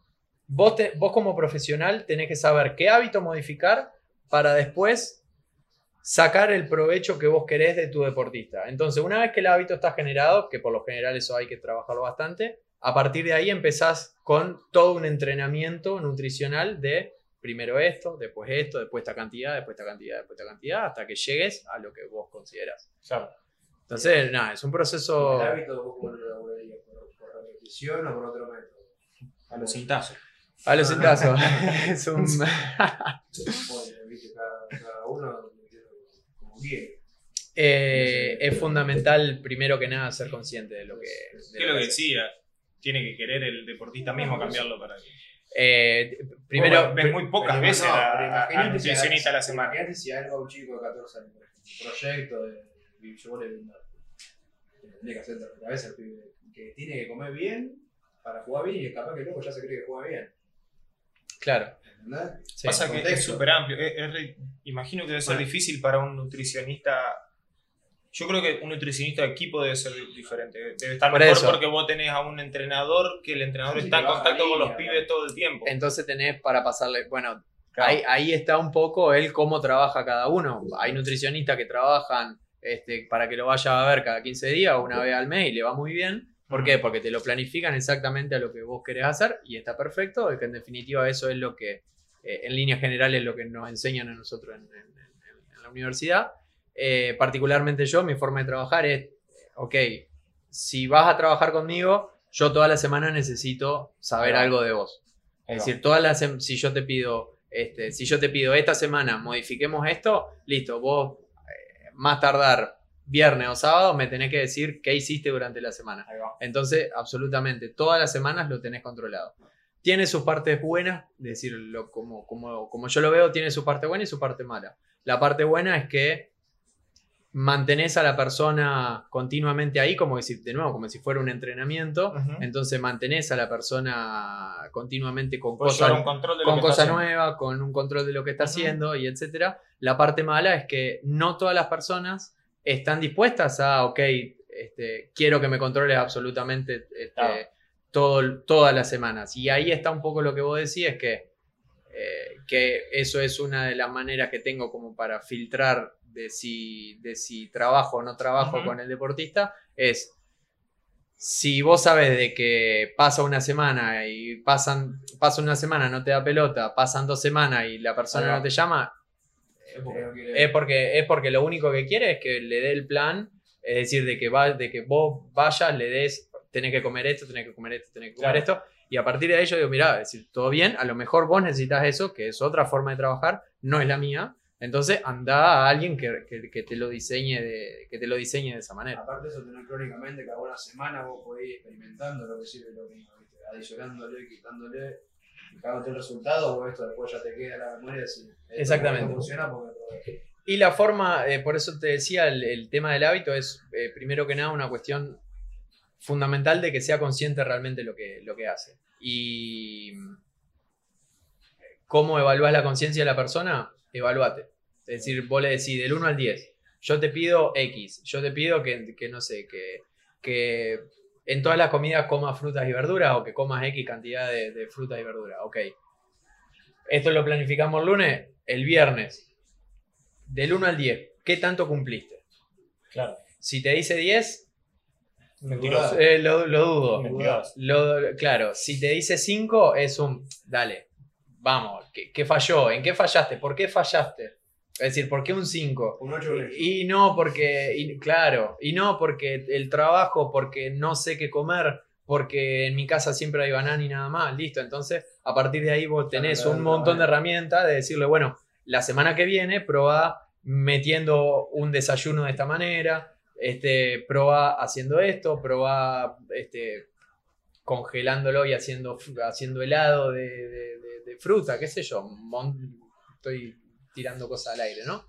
Vos, te- vos como profesional tenés que saber qué hábito modificar para después sacar el provecho que vos querés de tu deportista. Entonces, una vez que el hábito está generado, que por lo general eso hay que trabajarlo bastante, a partir de ahí empezás con todo un entrenamiento nutricional de primero esto, después esto, después esta cantidad, después esta cantidad, después esta cantidad, hasta que llegues a lo que vos consideras. Claro. Entonces, nada, es un proceso... El hábito vos cómo lo elaborarías, por, por repetición o por otro método. A los cintazos. A los cintazos. [laughs] es un... Cada, uno como quiere. Eh, es fundamental, primero que nada, ser consciente de lo que. de ¿Qué es lo que decía? Tiene que querer el deportista mismo cambiarlo para que. Eh, primero, ves muy pocas Pero veces no, a, a- a nutricionista a la semana. Imagínate si algo a un chico de 14 años, por ejemplo, un proyecto de beach volley, tendría que hacer de la cabeza el pibe que tiene que comer bien para jugar bien y capaz que luego ya se cree que juega bien. claro. ¿Entendés? sí. Pasa que es contexto. súper amplio. Es- es re- imagino que debe ser Bueno. difícil para un nutricionista. Yo creo que un nutricionista de equipo debe ser diferente. Debe estar Por mejor eso. porque vos tenés a un entrenador que el entrenador Sí, está en contacto con los pibes todo el tiempo. Entonces tenés para pasarle. Bueno, Claro. ahí, ahí está un poco el cómo trabaja cada uno. Hay nutricionistas que trabajan este, para que lo vaya a ver cada 15 días o una vez al mes y le va muy bien. ¿Por qué? Porque te lo planifican exactamente a lo que vos querés hacer y está perfecto. Y que en definitiva eso es lo que, eh, en líneas generales, lo que nos enseñan a nosotros en, en- en- en la universidad. Eh, particularmente yo, mi forma de trabajar es, ok, si vas a trabajar conmigo, yo toda la semana necesito saber algo de vos. Es decir, todas las si yo te pido, este, si yo te pido esta semana modifiquemos esto, listo, vos eh, más tardar viernes o sábado me tenés que decir qué hiciste durante la semana. Entonces, absolutamente, todas las semanas lo tenés controlado. Tiene sus partes buenas, es decir, lo- como, como, como yo lo veo, tiene su parte buena y su parte mala. La parte buena es que mantenés a la persona continuamente ahí, como decir, de nuevo, como si fuera un entrenamiento. Entonces mantenés a la persona continuamente con Puedes cosas con cosas nuevas, con un control de lo que está haciendo y etcétera. La parte mala es que no todas las personas están dispuestas a, ok, este, quiero que me controles absolutamente este, Claro. todo, todas las semanas. Y ahí está un poco lo que vos decís, que, eh, que eso es una de las maneras que tengo como para filtrar de si, de si trabajo o no trabajo con el deportista, es si vos sabes de que pasa una semana y pasan, pasa una semana, no te da pelota, pasan dos semanas y la persona no te llama, Es porque no quiere. es porque, es porque lo único que quiere es que le dé el plan, es decir, de que, va, de que vos vayas, le des, tenés que comer esto, tenés que comer esto, tenés que comer Claro. esto, Y a partir de yo digo, mirá, es decir, todo bien, a lo mejor vos necesitas eso, que es otra forma de trabajar, no es la mía. Entonces anda a alguien que, que- que te lo diseñe de, que te lo diseñe de esa manera. Aparte de eso, tener crónicamente cada una semana vos podés ir experimentando lo que sirve y lo no, ¿viste? adicionándole, quitándole, fijándote el resultado, vos esto después ya te queda en la memoria esto Exactamente. funciona porque. Y la forma, eh, por eso te decía, el, el tema del hábito es, eh, primero que nada, una cuestión fundamental de que sea consciente realmente lo que, lo que hace. Y cómo evalúas la conciencia de la persona, evalúate. Es decir, vos le decís del 1 al 10, yo te pido X, yo te pido que, que no sé, que, que en todas las comidas comas frutas y verduras o que comas X cantidad de, de frutas y verduras. Ok. Esto lo planificamos el lunes, el viernes. Del 1 al 10, ¿qué tanto cumpliste? Claro. Si te dice 10, Mentiroso. eh, lo, lo dudo. Mentiroso. Lo- claro, si te dice 5, es un, dale, vamos, ¿qué, qué falló? ¿En qué fallaste? ¿Por qué fallaste? Es decir, ¿por qué un 5? Un 8 Y no porque, y, claro, y no porque el trabajo, porque no sé qué comer, porque en mi casa siempre hay banana y nada más, listo. Entonces, a partir de ahí vos tenés Claro, un claro, montón de herramientas de decirle, bueno, la semana que viene probá metiendo un desayuno de esta manera, este, probá haciendo esto, probá este, congelándolo y haciendo, haciendo helado de, de- de- de fruta, qué sé yo. mon- Estoy tirando cosas al aire, ¿no?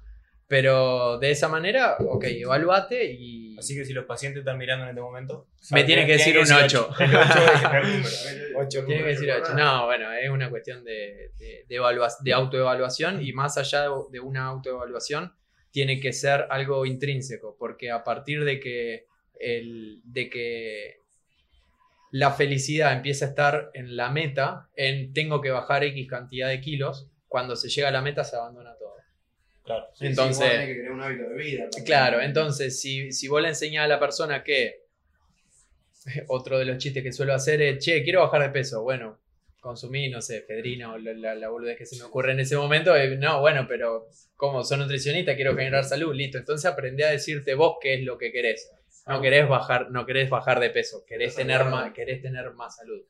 Pero de esa manera, ok, evaluate y... Así que si los pacientes están mirando en este momento, Me tienen que decir un ocho. [laughs] El 8 es ocho. Tiene que decir ocho. No, bueno, es una cuestión de, de, de evalua- de autoevaluación y más allá de, de una autoevaluación, tiene que ser algo intrínseco, porque a partir de que, el, de que la felicidad empieza a estar en la meta, en tengo que bajar X cantidad de kilos, cuando se llega a la meta se abandona todo. Claro. Entonces- vos tenés que crear un hábito de vida. también. Claro, entonces si, si vos le enseñás a la persona que [laughs] otro de los chistes que suelo hacer es, che, quiero bajar de peso, bueno, consumí, no sé, Fedrina o la, la, la boludez que se me ocurre en ese momento, eh, no, bueno, pero como soy nutricionista, quiero generar salud, listo, entonces aprendí a decirte vos qué es lo que querés. No querés bajar, no querés bajar de peso, querés tener más, querés tener más salud.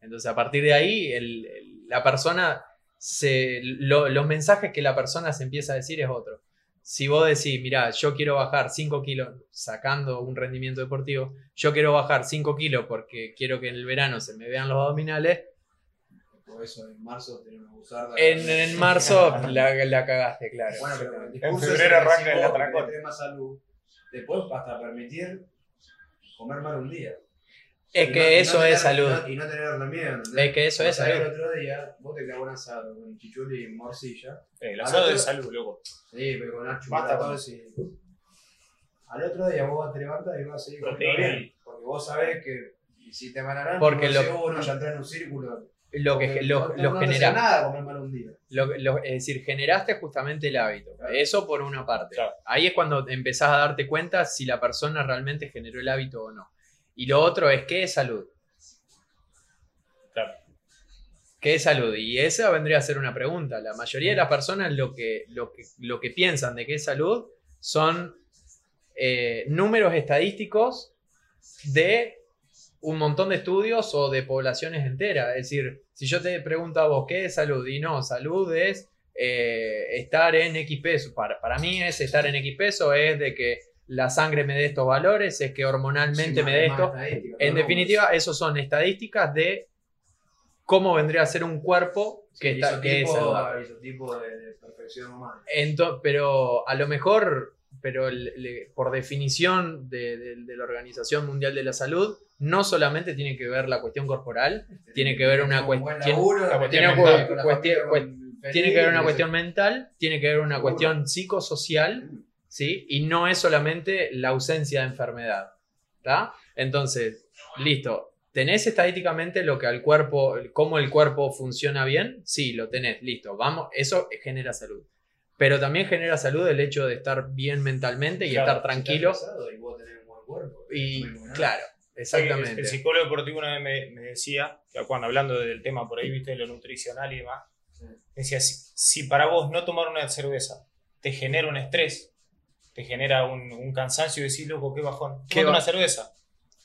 Entonces, a partir de ahí, el- el- la persona, se, lo- los mensajes que la persona se empieza a decir es otro. Si vos decís, mira, yo quiero bajar 5 kilos, sacando un rendimiento deportivo, yo quiero bajar 5 kilos porque quiero que en el verano se me vean los abdominales, Por eso en marzo tenemos que usar. en, en marzo [laughs] la, la cagaste, claro. Bueno, pero el En febrero arranca el atracón. más salud, te puedes hasta permitir comer mal un día. es Y que no- y no eso es tener- salud. Y no, tenerle miedo. ¿entendés? Es que eso es salud. El otro día, vos te clavas un asado con chichuli y morcilla. El asado de salud, loco. Sí, pero con con- Matatos y. Al otro día vos te levantas y vas a seguir comiendo bien. Porque vos sabés que hiciste mal a Porque Porque lo- uno ya entra en un círculo. Lo que Porque lo, no, lo no te hace genera- nada comer mal un día. Lo- lo- es decir, generaste justamente el hábito. Claro. Eso por una parte. Claro. Ahí es cuando empezás a darte cuenta si la persona realmente generó el hábito o no. Y lo otro es qué es salud. Claro. ¿Qué es salud? Y esa vendría a ser una pregunta. La mayoría de las personas lo que, lo que, lo que piensan de qué es salud son eh, números estadísticos de un montón de estudios o de poblaciones enteras. Es decir, si yo te pregunto a vos qué es salud, y no, salud es eh, estar en X peso. Para, para mí es estar en X peso, es de que la sangre me dé estos valores, es que hormonalmente Sí, me dé esto. En definitiva, esos son estadísticas de cómo vendría a ser un cuerpo que, Sí, está, que es saludable. isotipo de, de perfección humana. Pero a lo mejor, pero le- le- por definición de, de- de la Organización Mundial de la Salud, no solamente tiene que ver la cuestión corporal, Tiene que ver una cuestión- tiene que ver una cuestión mental, tiene que ver una cuestión psicosocial, ¿sí? Y no es solamente la ausencia de enfermedad, ¿está? Entonces, listo. ¿Tenés estadísticamente lo que al cuerpo, cómo el cuerpo funciona bien? Sí, lo tenés, listo. Vamos, eso genera salud. Pero también genera salud el hecho de estar bien mentalmente y Claro, estar tranquilo. Y Y claro, exactamente. el psicólogo deportivo una vez me, me decía, que cuando hablando del tema por ahí, viste, de lo nutricional y demás, Sí. decía, si, si para vos no tomar una cerveza te genera un estrés, te genera un, un cansancio y decís, loco, qué bajón, Qué una cerveza.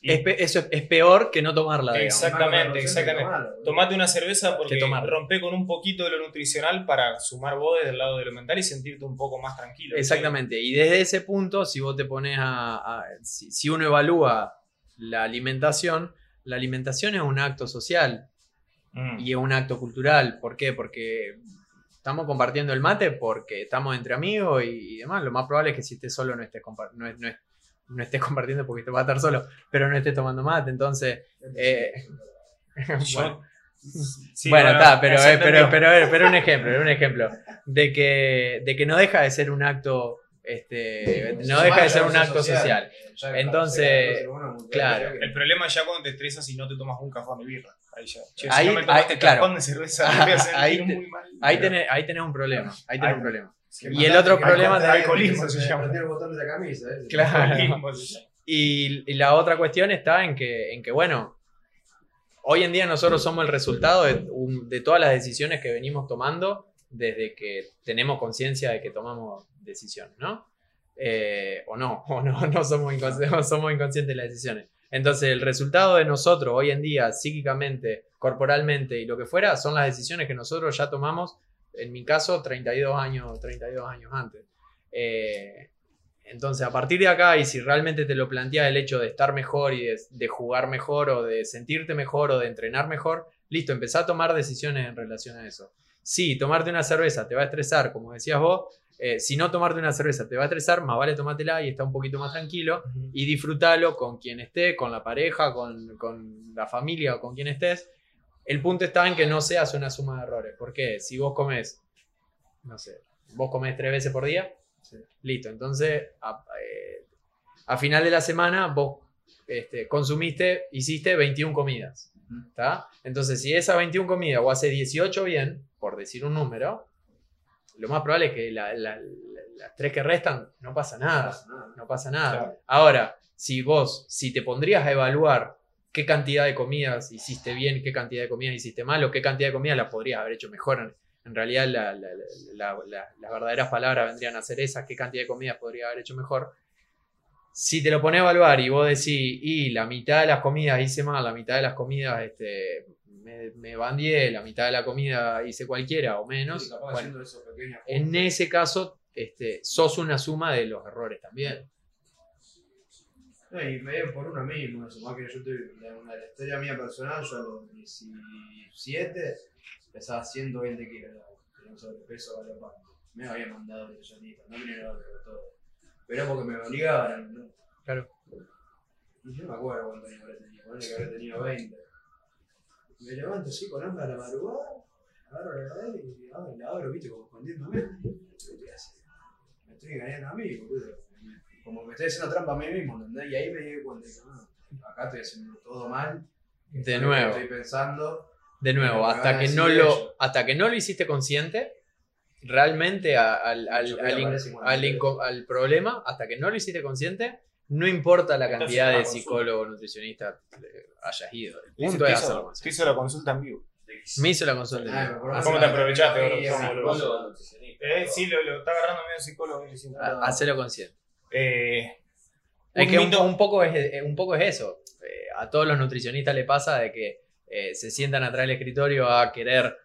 Y- Es, pe- eso es, es peor que no tomarla, digamos. Exactamente, exactamente. Tomate una cerveza porque rompe con un poquito de lo nutricional para sumar vos desde el lado de lo mental y sentirte un poco más tranquilo. Exactamente. Y desde ese punto, si vos te pones a. a- si, si uno evalúa la alimentación, la alimentación es un acto social Mm. y es un acto cultural. ¿Por qué? Porque estamos compartiendo el mate porque estamos entre amigos y, y demás. Lo más probable es que si estés solo no estés, no, es- no es- no estés [laughs] compartiendo porque te vas a estar solo, pero no estés tomando mate. Entonces. eh, [laughs] bueno. Sí, bueno, está, pero, eh, pero, pero, pero un ejemplo, un ejemplo. De que, de que no deja de ser un acto, este, no deja de ser un acto social. Entonces, claro. El problema es ya cuando te estresas y no te tomas un cajón de birra. Ahí ya. Che, Ahí- si no me tomaste ahí- claro. cajón de cerveza, me voy a sentir Ahí te- muy mal. Ahí tenés, ahí tenés un problema, ahí tenés Ahí- un problema. Sí, Y el otro problema de alcoholismo se llama. Prender el botón de la camisa. ¿eh? Claro. Y, y la otra cuestión está en que, en que, bueno, hoy en día nosotros somos el resultado de todas las decisiones que venimos tomando desde que tenemos conciencia de que tomamos decisiones, ¿no? Eh, o no, [laughs] o no, no somos, inconscientes, [laughs] somos inconscientes de las decisiones. Entonces, el resultado de nosotros hoy en día, psíquicamente, corporalmente y lo que fuera, son las decisiones que nosotros ya tomamos, en mi caso, 32 años, 32 años antes. Eh, entonces, a partir de acá, y si realmente te lo plantea el hecho de estar mejor y de, de jugar mejor o de sentirte mejor o de entrenar mejor, listo, empezá a tomar decisiones en relación a eso. Sí, tomarte una cerveza te va a estresar, como decías vos. Eh, si no tomarte una cerveza te va a estresar, más vale tomátela y está un poquito más tranquilo y disfrútalo con quien esté, con la pareja, con, con la familia o con quien estés. El punto está en que no seas una suma de errores. Porque si vos comes, no sé, vos comes tres veces por día, listo. Entonces, a, eh, a final de la semana, vos este, consumiste, hiciste 21 comidas. ¿Está? Entonces, si esas 21 comidas vos haces 18 bien, por decir un número, lo más probable es que la- la- la- las tres que restan no pasa nada no pasa nada. Claro. Ahora, si vos, si te pondrías a evaluar qué cantidad de comidas hiciste bien, qué cantidad de comidas hiciste mal, o qué cantidad de comidas las podrías haber hecho mejor. En, realidad, la- las verdaderas palabras vendrían a ser esas, qué cantidad de comidas podría haber hecho mejor. Si te lo pones a evaluar y vos decís, y la mitad de las comidas hice mal, la mitad de las comidas este, me, me bandié, la mitad de la comida hice cualquiera o menos, bueno, en ese caso, este, sos una suma de los errores también. No, y medio por uno mismo, eso, más que yo estoy, la, una la historia mía personal, yo a los 17 pesaba 120 kilos, tenía un sobrepeso galopante. Me había mandado el nutricionista, no vine a todo. Pero porque me obligaban, ¿no? Claro. Y yo no me acuerdo cuánto tenido, ponele que habré tenido 20. Me levanto así con hambre a la madrugada, agarro la heladera y abro, la abro, viste, como escondiéndome. Me estoy engañando a mí, boludo. Como me estoy haciendo trampa a mí mismo, ¿entendés? Y ahí me di cuenta, ah, acá estoy haciendo todo mal. De nuevo. Estoy pensando. De nuevo, hasta que, no lo, hasta que no lo hiciste consciente, realmente al, al- al al problema, hasta que no lo hiciste consciente, no importa la Entonces, cantidad de consulta. psicólogo o nutricionista eh, hayas ido. El Te punto es hizo- hacerlo te consciente. hizo la consulta en vivo. Me hizo la consulta. Ah, me acuerdo ¿Cómo te aprovechaste, bro? Psicólogo. Eh, sí, lo, lo está agarrando medio psicólogo. y diciendo, Ha- Hacelo consciente. Eh, Es un que un, mito- un poco es, eh, un poco es eso. Eh, a todos los nutricionistas le pasa de que eh, se sientan atrás del escritorio a querer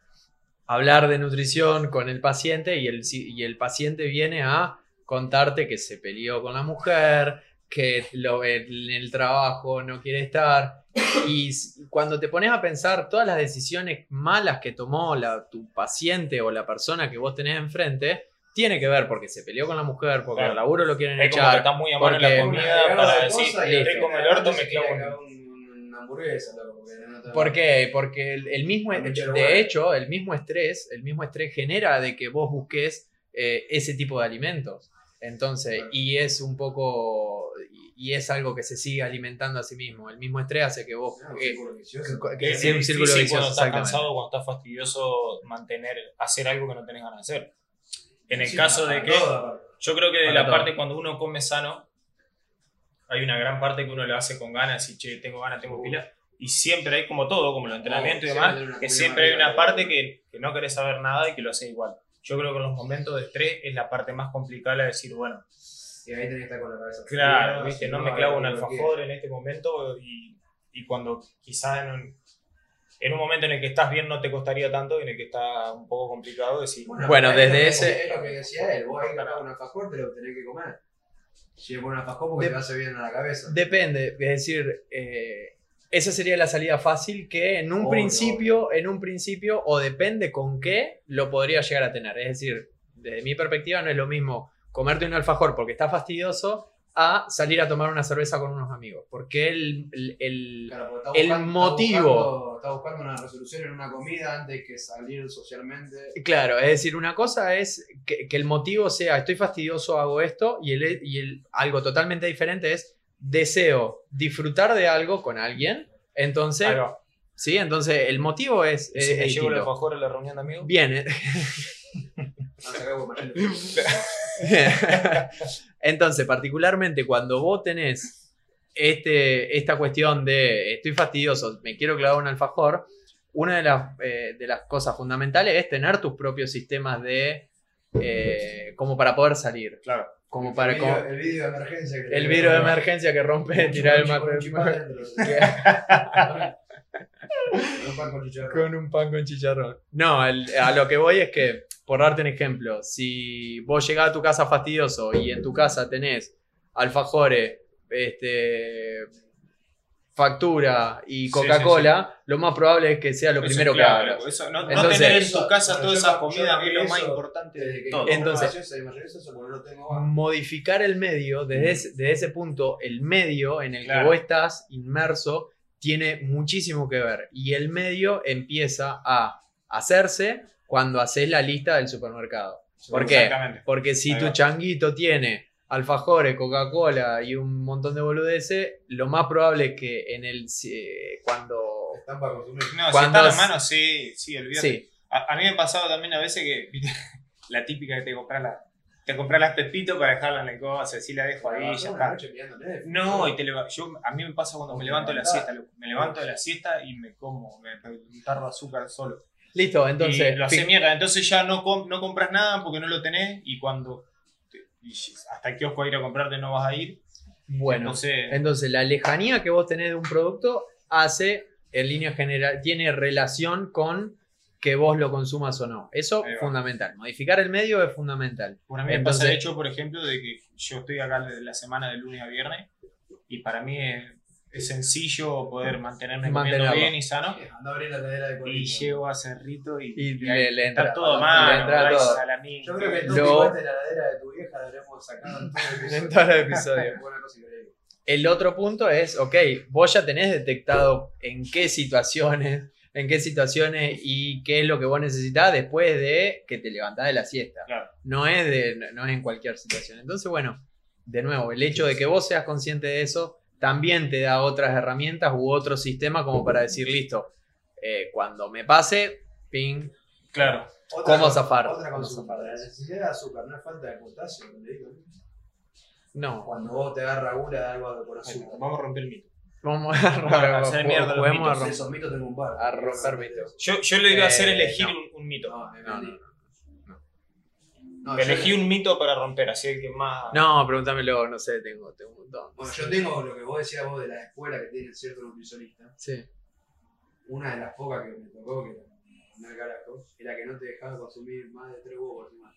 hablar de nutrición con el paciente y el, y el paciente viene a contarte que se peleó con la mujer, que lo, en el trabajo no quiere estar. Y cuando te pones a pensar todas las decisiones malas que tomó la, tu paciente o la persona que vos tenés enfrente, tiene que ver porque se peleó con la mujer, porque Claro. el laburo lo quieren es como que echar. está muy a mano en porque- la comida para de decir, rico el orto, me una hamburguesa, loco, porque no ¿Por qué? Porque el, el mismo, de lugar. hecho, el mismo estrés, el mismo estrés genera de que vos busques eh, ese tipo de alimentos. Entonces, Claro. y es un poco, y, es algo que se sigue alimentando a sí mismo. El mismo estrés hace que vos... Un eh, círculo vicioso. que- que Es un círculo vicioso, cuando estás cansado, cuando estás fastidioso, mantener, hacer algo que no tenés ganas de hacer. En el Sí, caso de que, todo, yo creo que de la todo. parte cuando uno come sano, hay una gran parte que uno lo hace con ganas y che, tengo ganas, tengo pila. Y siempre hay como todo, como el entrenamiento y demás, que siempre hay una parte que, que no querés saber nada y que lo hace igual. Yo creo que en los momentos de estrés es la parte más complicada de decir, bueno, Y ahí tenés que estar con la cabeza. Claro, fría, viste, no me clavo un alfajor en este momento y, y cuando quizás en un, en un momento en el que estás bien no te costaría tanto y en el que está un poco complicado decir, Bueno, pero es desde que- ese- Es lo que decía él, vos ahí capaz un alfajor te lo tenés que comer. Si es un alfajor porque De- te hace bien a la cabeza. Depende, es decir, eh, esa sería la salida fácil que en un principio, en un principio, o depende con qué, lo podría llegar a tener. Es decir, desde mi perspectiva no es lo mismo comerte un alfajor porque está fastidioso a salir a tomar una cerveza con unos amigos. Porque el, el- el- Claro, porque está el buscando- motivo. Está buscando, está buscando una resolución en una comida antes que salir socialmente. Claro, es decir, una cosa es que, que el motivo sea estoy fastidioso, hago esto, y, el, y el, algo totalmente diferente es deseo disfrutar de algo con alguien. Entonces, sí, entonces el motivo es, Y si es me llevo el alfajor a la reunión de amigos. Bien, eh. [laughs] [laughs] Entonces, particularmente cuando vos tenés este, esta cuestión de estoy fastidioso, me quiero clavar un alfajor, una de las, eh, de las cosas fundamentales es tener tus propios sistemas de... eh, como para poder salir. Claro. Como para... el, como- video, el video de emergencia. que el de emergencia que rompe, tirar el mate. [laughs] Con un pan con chicharrón. Con un pan con chicharrón. No, el- a lo que voy es que, por darte un ejemplo, si vos llegás a tu casa fastidioso y en tu casa tenés alfajores, este, factura y Sí, Coca-Cola, lo más probable es que sea lo Eso primero es que hagas. eso, no, no Entonces- tener en tu casa todas esas comidas que es lo eso- más importante Desde de que todo. Entonces- no. Modificar el medio, desde ese, desde ese punto, el medio en el Claro. que vos estás inmerso tiene muchísimo que ver. Y el medio empieza a hacerse cuando haces la lista del supermercado. ¿Por qué? Exactamente. Porque si tu changuito tiene alfajores, Coca-Cola y un montón de boludeces, lo más probable es que en el eh, cuando Están para consumir. No, si Cuando está a la es- mano, sí, sí, olvídate. sí, A, a mí me pasaba también a veces que, [laughs] la típica que te compras la, te compras las pepitos para dejarla en el coso, así la dejo ahí, ya está. No, y te leva- yo, a mí me pasa cuando me levanto de la siesta, me levanto de la siesta y me como, me, me- un tarro de azúcar solo. listo, entonces y lo hace mierda, entonces ya no, com- no compras nada porque no lo tenés y cuando y hasta el kiosco a ir a comprarte no vas a ir. bueno, entonces, entonces la lejanía que vos tenés de un producto hace en línea general tiene relación con que vos lo consumas o no. Eso es fundamental. Modificar el medio es fundamental. por a mí me entonces- pasa el hecho, por ejemplo, de que yo estoy acá la semana de lunes a viernes y para mí es, es sencillo poder mantenerme comiendo bien y sano. Anda a abrir la heladera de Y colegio. llego a Cerrito y, Y y le- ahí le entra- todo le mal, entra todo. Yo creo que el Lo- de la heladera de tu vieja deberíamos sacar en todo el [laughs] episodio. En todo [laughs] el otro punto es, ok, vos ya tenés detectado en qué situaciones, en qué situaciones y qué es lo que vos necesitas después de que te levantás de la siesta. Claro. No es, de, no es en cualquier situación. Entonces, bueno, de nuevo, el hecho de que vos seas consciente de eso también te da otras herramientas u otro sistema como para decir, listo, eh, cuando me pase, ping, Claro. Otra ¿Cómo zafar? Otra ¿Cómo consulta. zafar? La necesidad de azúcar no es falta de potasio. ¿no? Le ¿no? no. Cuando vos te agarra gula de algo por Bueno, azúcar. vamos a romper el mito. Vamos Vamos a hacer mierda los juguemos a mitos. romper- Esos mitos tengo un par. a romper mitos. Yo, yo lo iba a hacer Eh, elegir no. un, un mito. No, me No, vendí. No, No, yo- Elegí un mito para romper, así el que más. No, pregúntamelo, no sé, tengo, tengo un montón. Bueno, yo tengo lo que vos decías vos de la escuela que tienen cierto nutricionista. Sí. Una de las pocas que me tocó, que era carajo, era que no te dejaba consumir más de tres huevos por semana.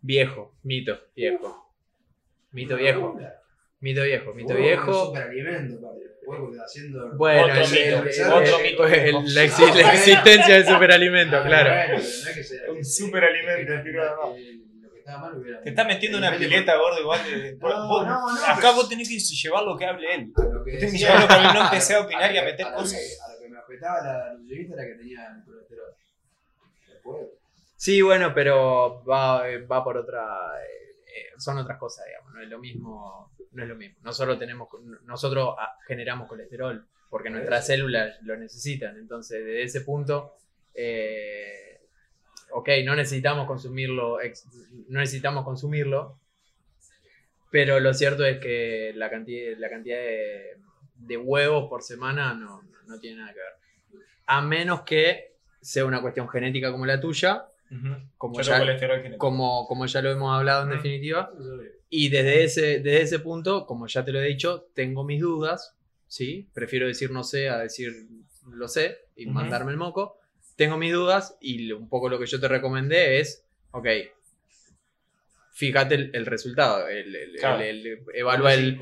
Viejo, mito, viejo. Mito viejo, locura. Mito viejo, mito un viejo. superalimento, padre. Que haciendo. Bueno, Otro el- mito, el- otro el- mito. el- la, la existencia del superalimento, Ah, claro. bueno, no es que sea- Un que- superalimento, que que Lo que. Te está metiendo una pileta, gordo, igual. de- No, vos- no, no, acá pero- vos tenés que llevar lo que hable él. A lo que Tenés que que no empecé a opinar y a lo que- meter lo que- cosas. A lo que me objetaba la nutricionista era que tenía el colesterol. Después, Sí, bueno, pero va, eh, va por otra. eh, eh, son otras cosas, digamos. No es lo mismo. No es lo mismo. Nosotros tenemos, nosotros ah, generamos colesterol porque nuestras células lo necesitan. Entonces, desde ese punto, eh, ok, no necesitamos consumirlo, no necesitamos consumirlo, pero lo cierto es que la cantidad, la cantidad de, de huevos por semana no, no tiene nada que ver. A menos que sea una cuestión genética como la tuya, como ya, como, como ya lo hemos hablado en definitiva. Y desde ese, desde ese punto, como ya te lo he dicho, tengo mis dudas, ¿sí? Prefiero decir no sé a decir lo sé y mandarme el moco. Tengo mis dudas y un poco lo que yo te recomendé es, ok, fíjate el, el resultado, el, el- Claro. evalúa el,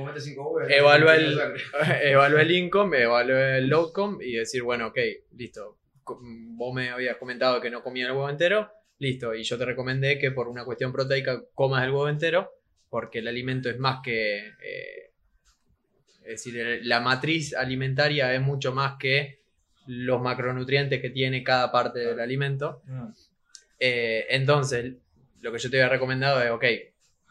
evalúa el- sangre. [laughs] evalúa el income, evalúa el outcome y decir, bueno, ok, listo. Co- Vos me habías comentado que no comía el huevo entero, listo. Y yo te recomendé que por una cuestión proteica comas el huevo entero, porque el alimento es más que. eh, es decir, la matriz alimentaria es mucho más que los macronutrientes que tiene cada parte del alimento. Mm. Eh, entonces, lo que yo te había recomendado es, ok,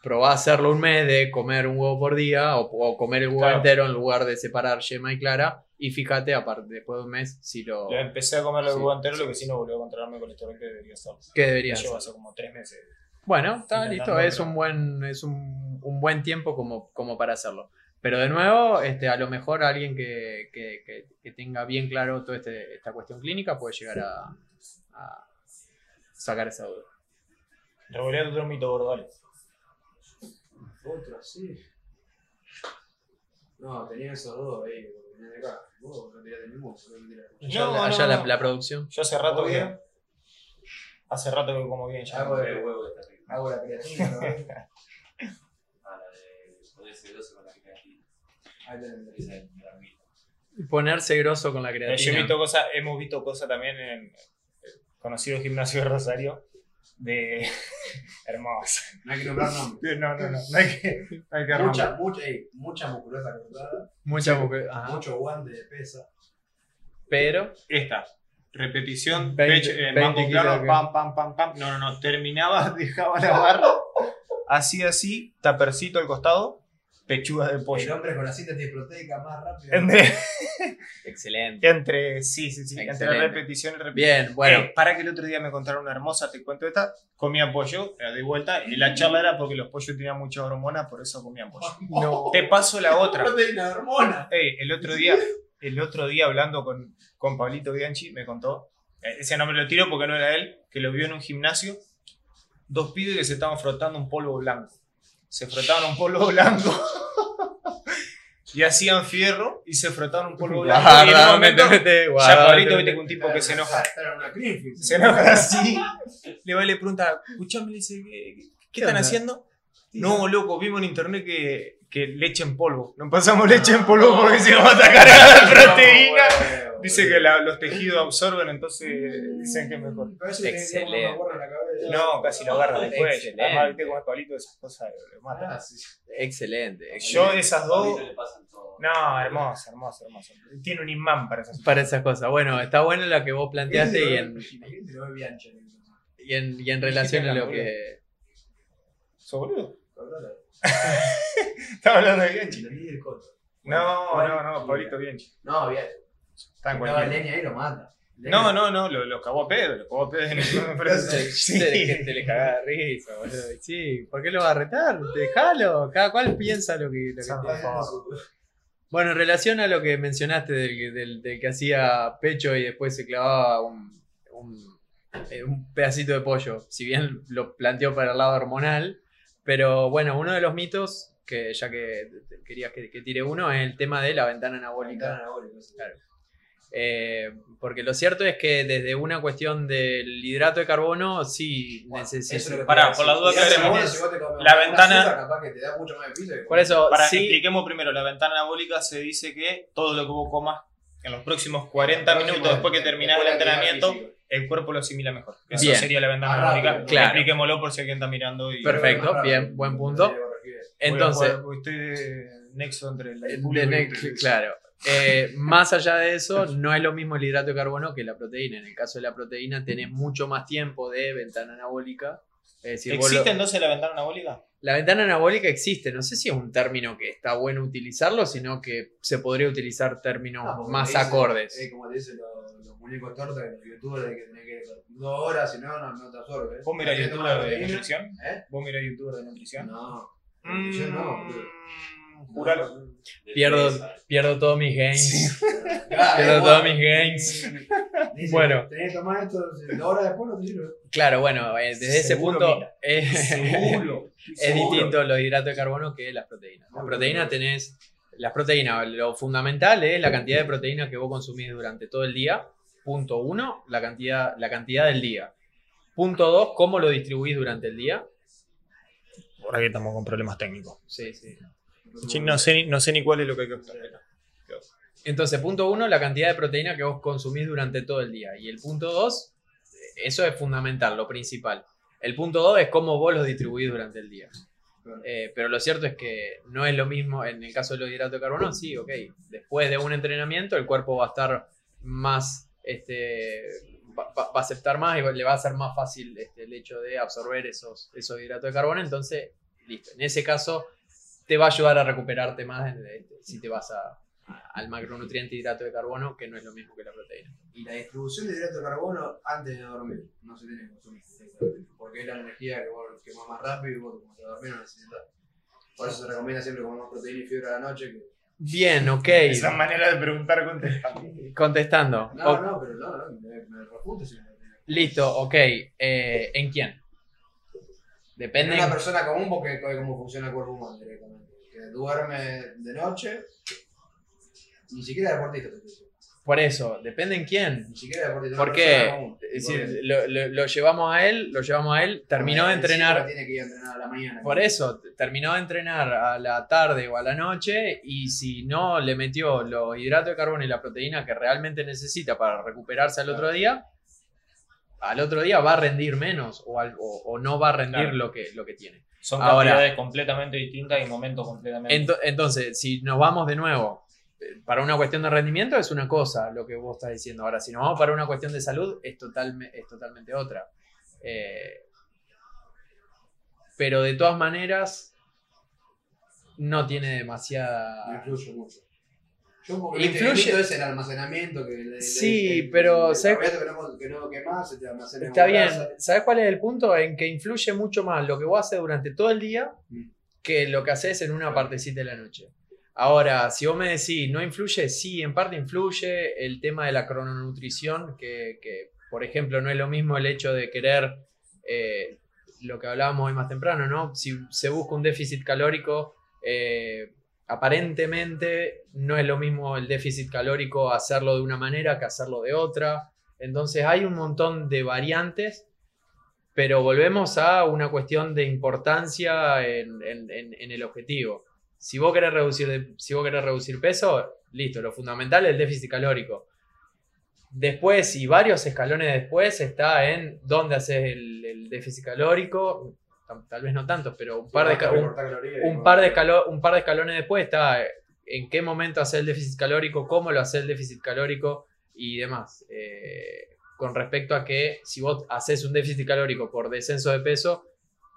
probá a hacerlo un mes de comer un huevo por día o, o comer el huevo Claro. entero en lugar de separar yema y clara y fíjate, aparte, después de un mes, si lo... Lo empecé a comer el Sí. huevo entero, lo que sí no volvió a controlarme el colesterol que debería estar. ¿Qué deberías Llevo hacer? hace como tres meses. Bueno, está listo, es un buen, es un, un buen tiempo como, como para hacerlo. Pero de nuevo, este, a lo mejor alguien que, que- que- que tenga bien claro toda este- esta cuestión clínica puede llegar a, a sacar esa duda. Revolea otro mito, gordo, dale. Otro, sí. No, tenía esos dos ahí, porque venían de acá. Vos no tiraste ninguno, solo me tiraste. Allá, No, allá no, la, no. la producción. Yo hace rato ¿Vos que. Hace rato que como bien ya. Hago El huevo. Hago la creatina, ¿no? Ahí [laughs] Ah, la de ponerse grosso con la creatina. tenés. Esa es la mía. Ponerse grosso con la Yo he creatina. visto cosas, hemos visto cosas también en el conocido gimnasio de Rosario. De. [laughs] Hermosa. No hay que nombrar nombres. No, no, no. No hay que. No hay que Mucha, mucha, ey, mucha musculosa cortada, Mucha ajá. mucho guante de pesa. Pero. Esta. Repetición, 20, pecho, eh, 20 mango kilos plano, que- pam, pam, pam, pam. No, no, no. Terminaba, [laughs] dejaba la barra. Así, así. Tapercito al costado. Pechuga de El pollo. hombre con la síntesis proteica más rápida. Entre, Excelente. entre, sí, sí, sí. Entre Excelente. repetición y repetición. Bien, bueno. Eh, para que el otro día me contaron una hermosa, te cuento esta, comían pollo, era de vuelta, y la charla era porque los pollos tenían muchas hormonas, por eso comían pollo. [laughs] No. Te paso la otra. [laughs] Proteína, hormona. Ey, el otro día, el otro día hablando con, con Pablito Bianchi, me contó, eh, ese nombre lo tiro porque no era él, que lo vio en un gimnasio, dos pibes que se estaban frotando un polvo blanco. Se frotaban un polvo blanco. Y hacían fierro y se frotaban un polvo blanco. y en un momento, mete, mete, ya Pablito, viste que un tipo que se enoja. Se enoja así. Le va y le pregunta, escuchame, le dice, ¿qué, qué están onda? haciendo? No, loco, vimos en internet que, que leche en polvo. No pasamos leche en polvo porque si vamos a cargada de [laughs] proteína. Dice que la- los tejidos absorben, entonces dicen que es mejor. Excelente. No, casi lo agarra después. Excelente. Además, viste cómo es Pablito, esas cosas lo matan. Ah, sí. Excelente. Yo excelente. esas dos. No, hermoso, hermoso, hermoso. Tiene un imán para esas Para esas cosas. Bueno, está bueno la que vos planteaste y en, y en, y en relación a lo que. ¿Sos boludo? [laughs] Estaba hablando de Bianchi. No, no, no, Pablito Bianchi. No, bien. Está en Estaba cualquier. Lenny ahí lo mata. No, no, no, lo, lo cagó a pedo, lo cagó a pedo en el [laughs] Sí. te- le cagaba de risa, boludo. Sí, ¿por qué lo va a retar? Dejalo, cada cual piensa lo que, lo que tiene. Bueno, en relación a lo que mencionaste del, que- del- del que hacía pecho y después se clavaba un, un- eh, un pedacito de pollo, si bien lo planteó para el lado hormonal, pero bueno, uno de los mitos, que ya que querías que, que tire uno, es el tema de la ventana anabólica. Claro. Eh, porque lo cierto es que desde una cuestión del hidrato de carbono, sí necesita. Pará, por la duda que haremos, la ventana-. Por eso, Para, sí, expliquemos primero, la ventana anabólica se dice que todo lo que vos comas en los próximos 40 minutos después que terminás el entrenamiento, el cuerpo lo asimila mejor. Eso Bien. sería la ventana Más anabólica. Claro. Expliquémoslo por si alguien está mirando. Y Perfecto. bien, buen punto. Entonces- jugar, porque estoy de nexo entre el de- claro. Eh, más allá de eso, no es lo mismo el hidrato de carbono que la proteína. En el caso de la proteína, tenés mucho más tiempo de ventana anabólica. Es decir, vos lo- ¿Existe entonces la ventana anabólica? La ventana anabólica existe. No sé si es un término que está bueno utilizarlo, sino que se podría utilizar términos más acordes. Como te dicen los, los muñecos tortas en los youtubers, de que tenés que dos horas, si no, no, no te absorbes. ¿Vos mirás Tenés que youtuber tomar de nutrición? ¿Eh? ¿Vos mirás youtuber de nutrición? No. No. Mm. De Pierdo, pierdo todos mis gains. [laughs] Claro, Pierdo igual. todos mis gains. Dice, Bueno. Tenés que tomar esto, dos horas después no te sirve. Claro, bueno, eh, desde ese punto mira. es, Seguro. [laughs] es seguro. distinto los hidratos de carbono que las proteínas. Las Ah, proteínas tenés, las proteínas, lo fundamental es la cantidad de proteína que vos consumís durante todo el día. Punto uno, la cantidad, la cantidad del día. Punto dos, cómo lo distribuís durante el día. Ahora que estamos con problemas técnicos. Sí, sí. No, sé, ni- no sé ni cuál es lo que hay que hacer. Entonces, punto uno, la cantidad de proteína que vos consumís durante todo el día. Y el punto dos, eso es fundamental, lo principal. El punto dos es cómo vos lo distribuís durante el día. Eh, pero lo cierto es que no es lo mismo en el caso de los hidratos de carbono, sí, ok. Después de un entrenamiento, el cuerpo va a estar más, este, va, va- a aceptar más y le va a ser más fácil este, el hecho de absorber esos, esos hidratos de carbono. Entonces, listo. En ese caso, te va a ayudar a recuperarte más este, si te vas a- al macronutriente hidrato de carbono, que no es lo mismo que la proteína. Y la distribución de hidrato de carbono antes de dormir no se tiene que consumir porque es la energía que vos quemás más rápido y vos como te dormís no necesitas. Por eso se recomienda siempre comer más proteína y fibra a la noche. Que... Bien, ok. Esa manera de preguntar contestando. Contestando. No, O- no, pero no, no, me, me refute si me Listo, ok. Eh, ¿En quién? En Depende. una persona común porque cómo funciona el cuerpo humano directamente. Que duerme de noche, ni siquiera deportista. Por eso, depende en quién. Ni siquiera deportista. una ¿Por persona qué? común. Es ¿Por decir, lo, lo- lo llevamos a él, lo llevamos a él, terminó de entrenar. Tiene que ir a entrenar a la mañana. Por eso, terminó de entrenar a la tarde o a la noche y si no le metió los hidratos de carbono y la proteína que realmente necesita para recuperarse al otro día, al otro día va a rendir menos o, al- o- o no va a rendir Claro. lo, que, lo que tiene. Son Ahora- completamente distintas y momentos completamente Ento- entonces, si nos vamos de nuevo para una cuestión de rendimiento es una cosa lo que vos estás diciendo. Ahora, si nos vamos para una cuestión de salud es, totalme- es totalmente otra. Eh, pero de todas maneras, no tiene demasiada... influye mucho. Yo porque Influye- el es el almacenamiento que le- Sí, le- pero, ¿sabes? que no, que no quemás, se te almacena Está bien. ¿Sabes cuál es el punto? En que influye mucho más lo que vos haces durante todo el día Mm. que lo que haces en una partecita de la noche. Ahora, si vos me decís, ¿no influye? Sí, en parte influye el tema de la crononutrición, que, que, por ejemplo, no es lo mismo el hecho de querer, eh, lo que hablábamos hoy más temprano, ¿no? Si se busca un déficit calórico, eh, aparentemente no es lo mismo el déficit calórico hacerlo de una manera que hacerlo de otra. Entonces hay un montón de variantes, pero volvemos a una cuestión de importancia en, en- en- en el objetivo. Si vos, querés reducir de- si vos querés reducir peso, listo, lo fundamental es el déficit calórico. Después, y varios escalones después, está en dónde haces el, el déficit calórico, tal, vez no tantos, pero un par de, un- calorías un par de, un par de escalones después está en qué momento hacer el déficit calórico, cómo lo hace el déficit calórico y demás. Eh, con respecto a que si vos haces un déficit calórico por descenso de peso,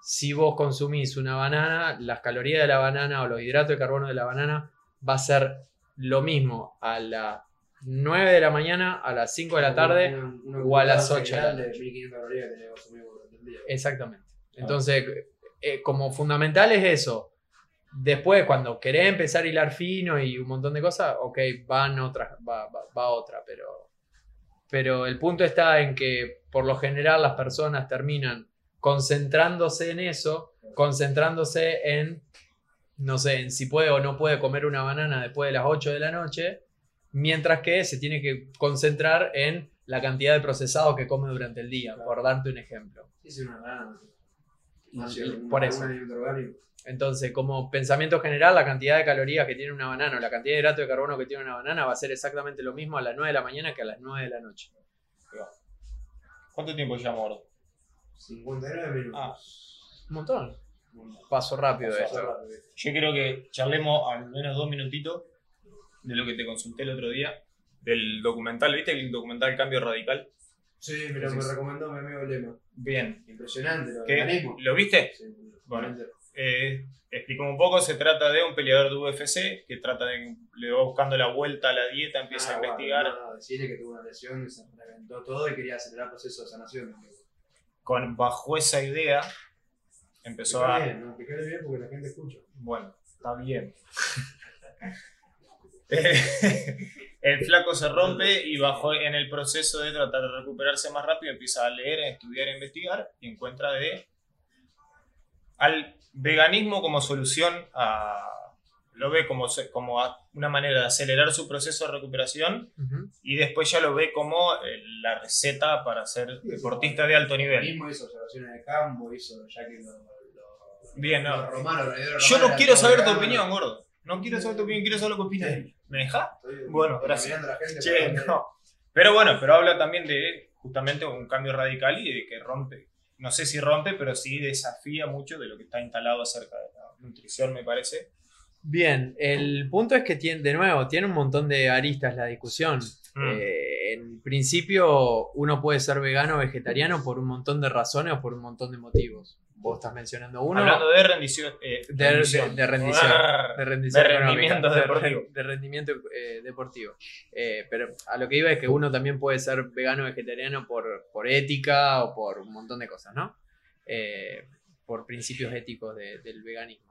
si vos consumís una banana, las calorías de la banana o los hidratos de carbono de la banana va a ser lo mismo a las 9 de la mañana, a las 5 de la tarde. Una- una o a las cucharada 8 de la general noche. 1500 calorías que tenés que consumir durante el día. Exactamente. Entonces, eh, como fundamental es eso. Después, cuando querés empezar a hilar fino y un montón de cosas, ok, van otras, va, va- va otra, pero, pero el punto está en que por lo general las personas terminan concentrándose en eso, concentrándose en, no sé, en si puede o no puede comer una banana después de las 8 de la noche, mientras que se tiene que concentrar en la cantidad de procesado que come durante el día, por darte un ejemplo. Sí, es una banana. No por eso. Entonces, como pensamiento general, la cantidad de calorías que tiene una banana o la cantidad de hidrato de carbono que tiene una banana va a ser exactamente lo mismo a las 9 de la mañana que a las 9 de la noche. ¿Cuánto tiempo llevamos, gordo? 59 minutos. Ah. Un montón. Paso rápido Pasó esto. rápido. Yo quiero que charlemos al menos dos minutitos de lo que te consulté el otro día, del documental, ¿viste? El documental Cambio Radical. Sí, me lo me recomendó mi amigo Lema. Bien. Impresionante lo ¿Qué? ¿Lo viste? Sí, Bueno. Eh, explicamos un poco, se trata de un peleador de UFC que trata de, le va buscando la vuelta a la dieta, empieza Ah, a bueno, investigar no, decirle que tuvo una lesión, se reventó todo y quería acelerar el proceso de sanación. Con bajo esa idea empezó a bien, ¿no? Explicale bien porque la gente escucha. bueno Está bien. [laughs] El flaco se rompe y bajo en el proceso de tratar de recuperarse más rápido empieza a leer, a estudiar, a investigar y encuentra de al veganismo como solución a lo ve como, como a- una manera de acelerar su proceso de recuperación Ujú. y después ya lo ve como eh, la receta para ser deportista de alto El nivel. mismo hizo observaciones de campo, hizo ya que lo, lo- Bien, no. los romanos, los Yo no quiero saber tu opinión, gordo. No quiero saber tu opinión, quiero saber lo que opinas. Sí. ¿Me dejas? Estoy Bueno, gracias. Che, no. Pero bueno, pero habla también de justamente un cambio radical y de que rompe. No sé si rompe, pero sí desafía mucho de lo que está instalado acerca de la nutrición, me parece. Bien, el punto es que tiene, de nuevo, tiene un montón de aristas la discusión. Mm. Eh, en principio, uno puede ser vegano o vegetariano por un montón de razones o por un montón de motivos. Vos estás mencionando uno. Hablando de rendición. eh, De- de- de rendición. Arr. de rendición de rendimiento de- deportivo. De, rendimiento eh, deportivo. Eh, pero a lo que iba es que uno también puede ser vegano o vegetariano por, por ética o por un montón de cosas, ¿no? Eh, por principios éticos de- del veganismo.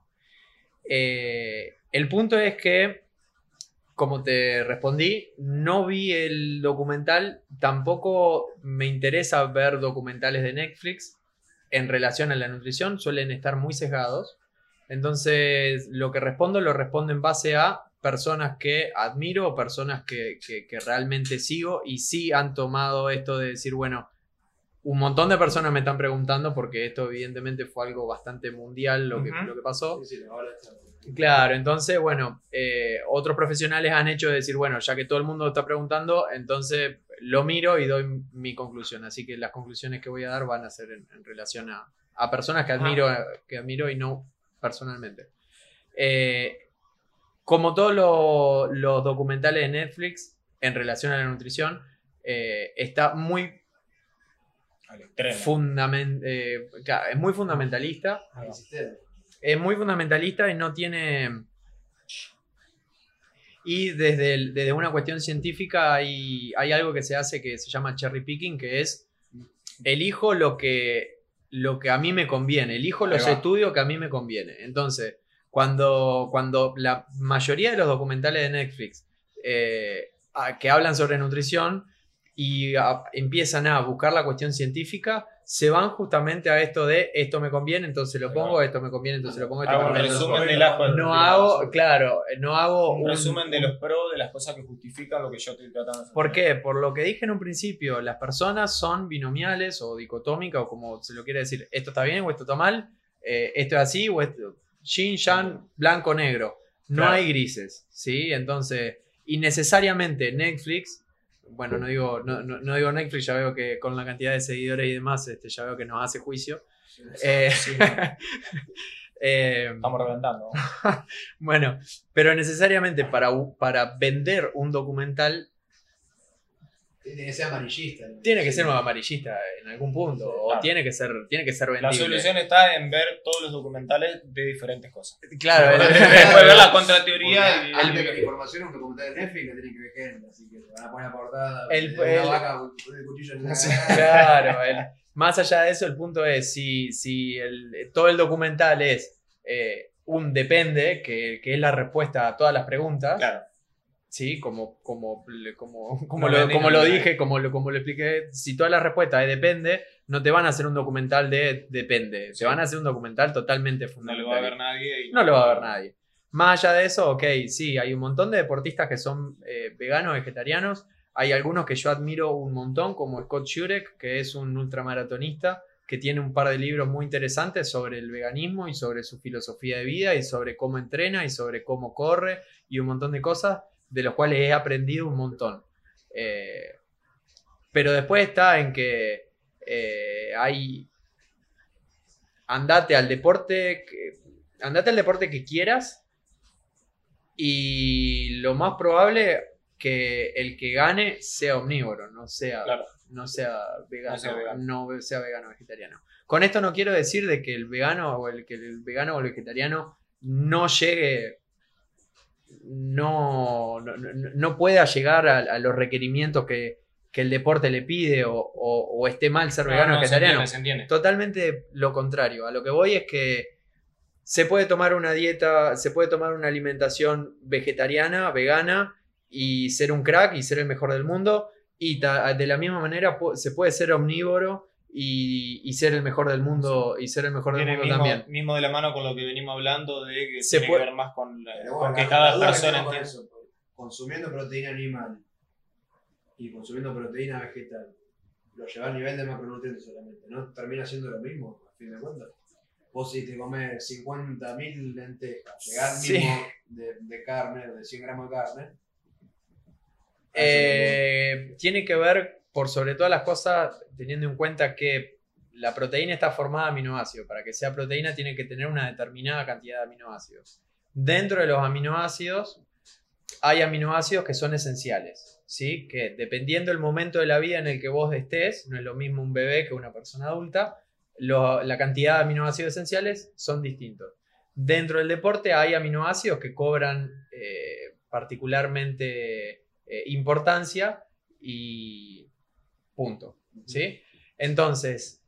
Eh, el punto es que, como te respondí, no vi el documental, tampoco me interesa ver documentales de Netflix en relación a la nutrición, suelen estar muy sesgados. Entonces, lo que respondo lo respondo en base a personas que admiro personas que, que- que realmente sigo y sí han tomado esto de decir, bueno, un montón de personas me están preguntando porque esto evidentemente fue algo bastante mundial lo, que, Ujú. lo que pasó. Sí, sí, ahora está. Claro, entonces, bueno, eh, otros profesionales han hecho de decir, bueno, ya que todo el mundo está preguntando, entonces lo miro y doy mi conclusión. Así que las conclusiones que voy a dar van a ser en, en relación a, a personas que admiro, que admiro y no personalmente. Eh, como todos lo- los documentales de Netflix en relación a la nutrición, eh, está muy Al extremo. fundamen- eh, claro, es muy fundamentalista es muy fundamentalista y no tiene. Y desde, el- desde una cuestión científica hay, hay algo que se hace que se llama cherry picking, que es elijo lo que, lo que a mí me conviene, elijo los estudios que a mí me conviene. Entonces, cuando, cuando la mayoría de los documentales de Netflix eh, que hablan sobre nutrición y a- empiezan a buscar la cuestión científica, se van justamente a esto de esto me conviene, entonces lo pongo, esto me conviene, entonces lo pongo, esto Hago me conviene. resumen Bueno, de las bueno, No hago, claro, no hago Un resumen de los pros, de las cosas que justifican lo que yo estoy tratando de hacer. ¿Por qué? Por lo que dije en un principio, las personas son binomiales o dicotómicas o como se lo quiere decir, esto está bien o esto está mal, eh, esto es así o esto, yin, yang, blanco, negro. No Claro. hay grises, ¿sí? Entonces, innecesariamente Netflix, bueno, no digo, no, no- no digo Netflix, ya veo que con la cantidad de seguidores y demás, este, ya veo que nos hace juicio. Eh, Sí, [laughs] eh, estamos reventando. [laughs] bueno, pero necesariamente para, para vender un documental Tiene que ser amarillista. ¿no? tiene que ser un amarillista en algún punto o Claro. tiene que ser tiene que ser La vendible. solución está en ver todos los documentales de diferentes cosas. claro, [laughs] ver la contrateoría y antes que la información, un documental de Netflix le tienen que ver gente, así que te van a poner a portada. El- de una el- vaca con el cuchillo en la claro, el- más allá de eso el punto es si, si el- todo el documental es eh, un depende que, que es la respuesta a todas las preguntas Claro. Sí como como como, [laughs] como No lo, como no lo dije como lo, como lo expliqué si todas las respuestas es depende no te van a hacer un documental de depende Sí. te van a hacer un documental totalmente No fundamental lo va a ver nadie. y No lo va a ver nadie. Más allá de eso, ok, sí, hay un montón de deportistas que son eh, veganos, vegetarianos. Hay algunos que yo admiro un montón, como Scott Jurek, que es un ultramaratonista, que tiene un par de libros muy interesantes sobre el veganismo y sobre su filosofía de vida y sobre cómo entrena y sobre cómo corre y un montón de cosas de los cuales he aprendido un montón. Eh, pero después está en que eh, hay... Andate al deporte, que- andate al deporte que quieras y lo más probable que el que gane sea omnívoro, no sea, Claro. no sea vegano, No sea vegano. no sea vegano o vegetariano. Con esto no quiero decir de que el vegano o el que el vegano o el vegetariano no llegue no, no, no- pueda llegar a, a los requerimientos que, que el deporte le pide o, o- o esté mal ser No, vegano o vegetariano. Totalmente lo contrario. A lo que voy es que se puede tomar una dieta, se puede tomar una alimentación vegetariana, vegana y ser un crack y ser el mejor del mundo. Y ta- de la misma manera se puede ser omnívoro y, y ser el mejor del mundo y ser el mejor del mundo mismo, también. mismo de la mano con lo que venimos hablando de que Se tiene puede- que ver más con, la- bueno, la- cada la persona con eso, consumiendo proteína animal y consumiendo proteína vegetal, lo lleva al nivel de macronutrientes solamente, ¿no? Termina siendo lo mismo, a fin de cuentas. Vos si te comes 50.000 lentejas, llegar al Sí. mismo de, de carne, de 100 gramos de carne. Eh, tiene que ver, por sobre todas las cosas, teniendo en cuenta que la proteína está formada de aminoácidos. Para que sea proteína tiene que tener una determinada cantidad de aminoácidos. Dentro de los aminoácidos hay aminoácidos que son esenciales, ¿sí? Que dependiendo del momento de la vida en el que vos estés, no es lo mismo un bebé que una persona adulta, la cantidad de aminoácidos esenciales son distintos. Dentro del deporte hay aminoácidos que cobran eh, particularmente eh, importancia y punto. ¿sí? Entonces,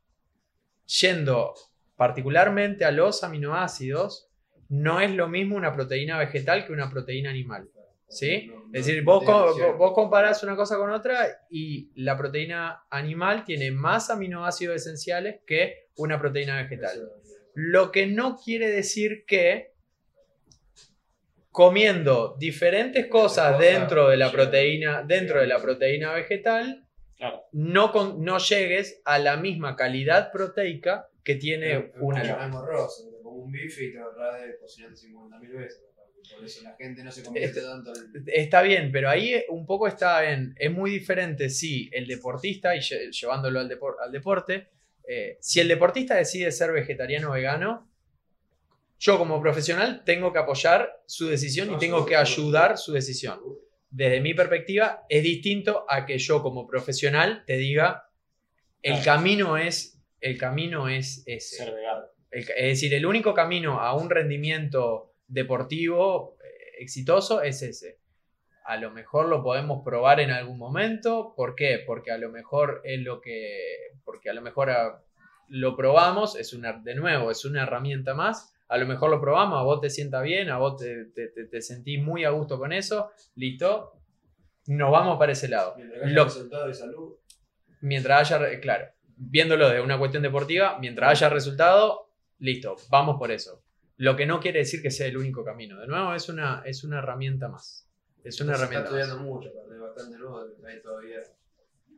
yendo particularmente a los aminoácidos, no es lo mismo una proteína vegetal que una proteína animal. ¿sí? No- no- Es decir, vos, co- vos comparás una cosa con otra y la proteína animal tiene más aminoácidos esenciales que una proteína vegetal. Lo que no quiere decir que comiendo diferentes cosas dentro de la proteína, dentro de la proteína vegetal, Claro. no, con- no llegues a la misma calidad proteica que tiene Es una engorroso, te como un bife y te ahorras de cocinarte 50.000 veces. Por eso la gente no se convierte Este- tanto en... Está bien, pero ahí un poco está en. Es muy diferente si el deportista, y lle- llevándolo al, depor- al deporte, eh, si el deportista decide ser vegetariano o vegano, yo como profesional tengo que apoyar su decisión y tengo que ayudar su decisión. Desde mi perspectiva, es distinto a que yo como profesional te diga el Claro. camino es. El camino es ese. Ser vegano. El ca- es decir, el único camino a un rendimiento deportivo eh, exitoso es ese. A lo mejor lo podemos probar en algún momento. ¿Por qué? Porque a lo mejor es lo que. Porque a lo mejor ah, lo probamos, es una, de nuevo, es una herramienta más. A lo mejor lo probamos, a vos te sienta bien, a vos te, te, te- te sentís muy a gusto con eso, listo. Nos vamos para ese lado. Mientras haya Lo- resultado de salud, mientras haya, claro, viéndolo de una cuestión deportiva, mientras haya resultado, listo, vamos por eso. Lo que no quiere decir que sea el único camino. De nuevo, es una, es una herramienta más. Es una se herramienta está más. estudiando mucho, aparte, bastante nuevo, hay todavía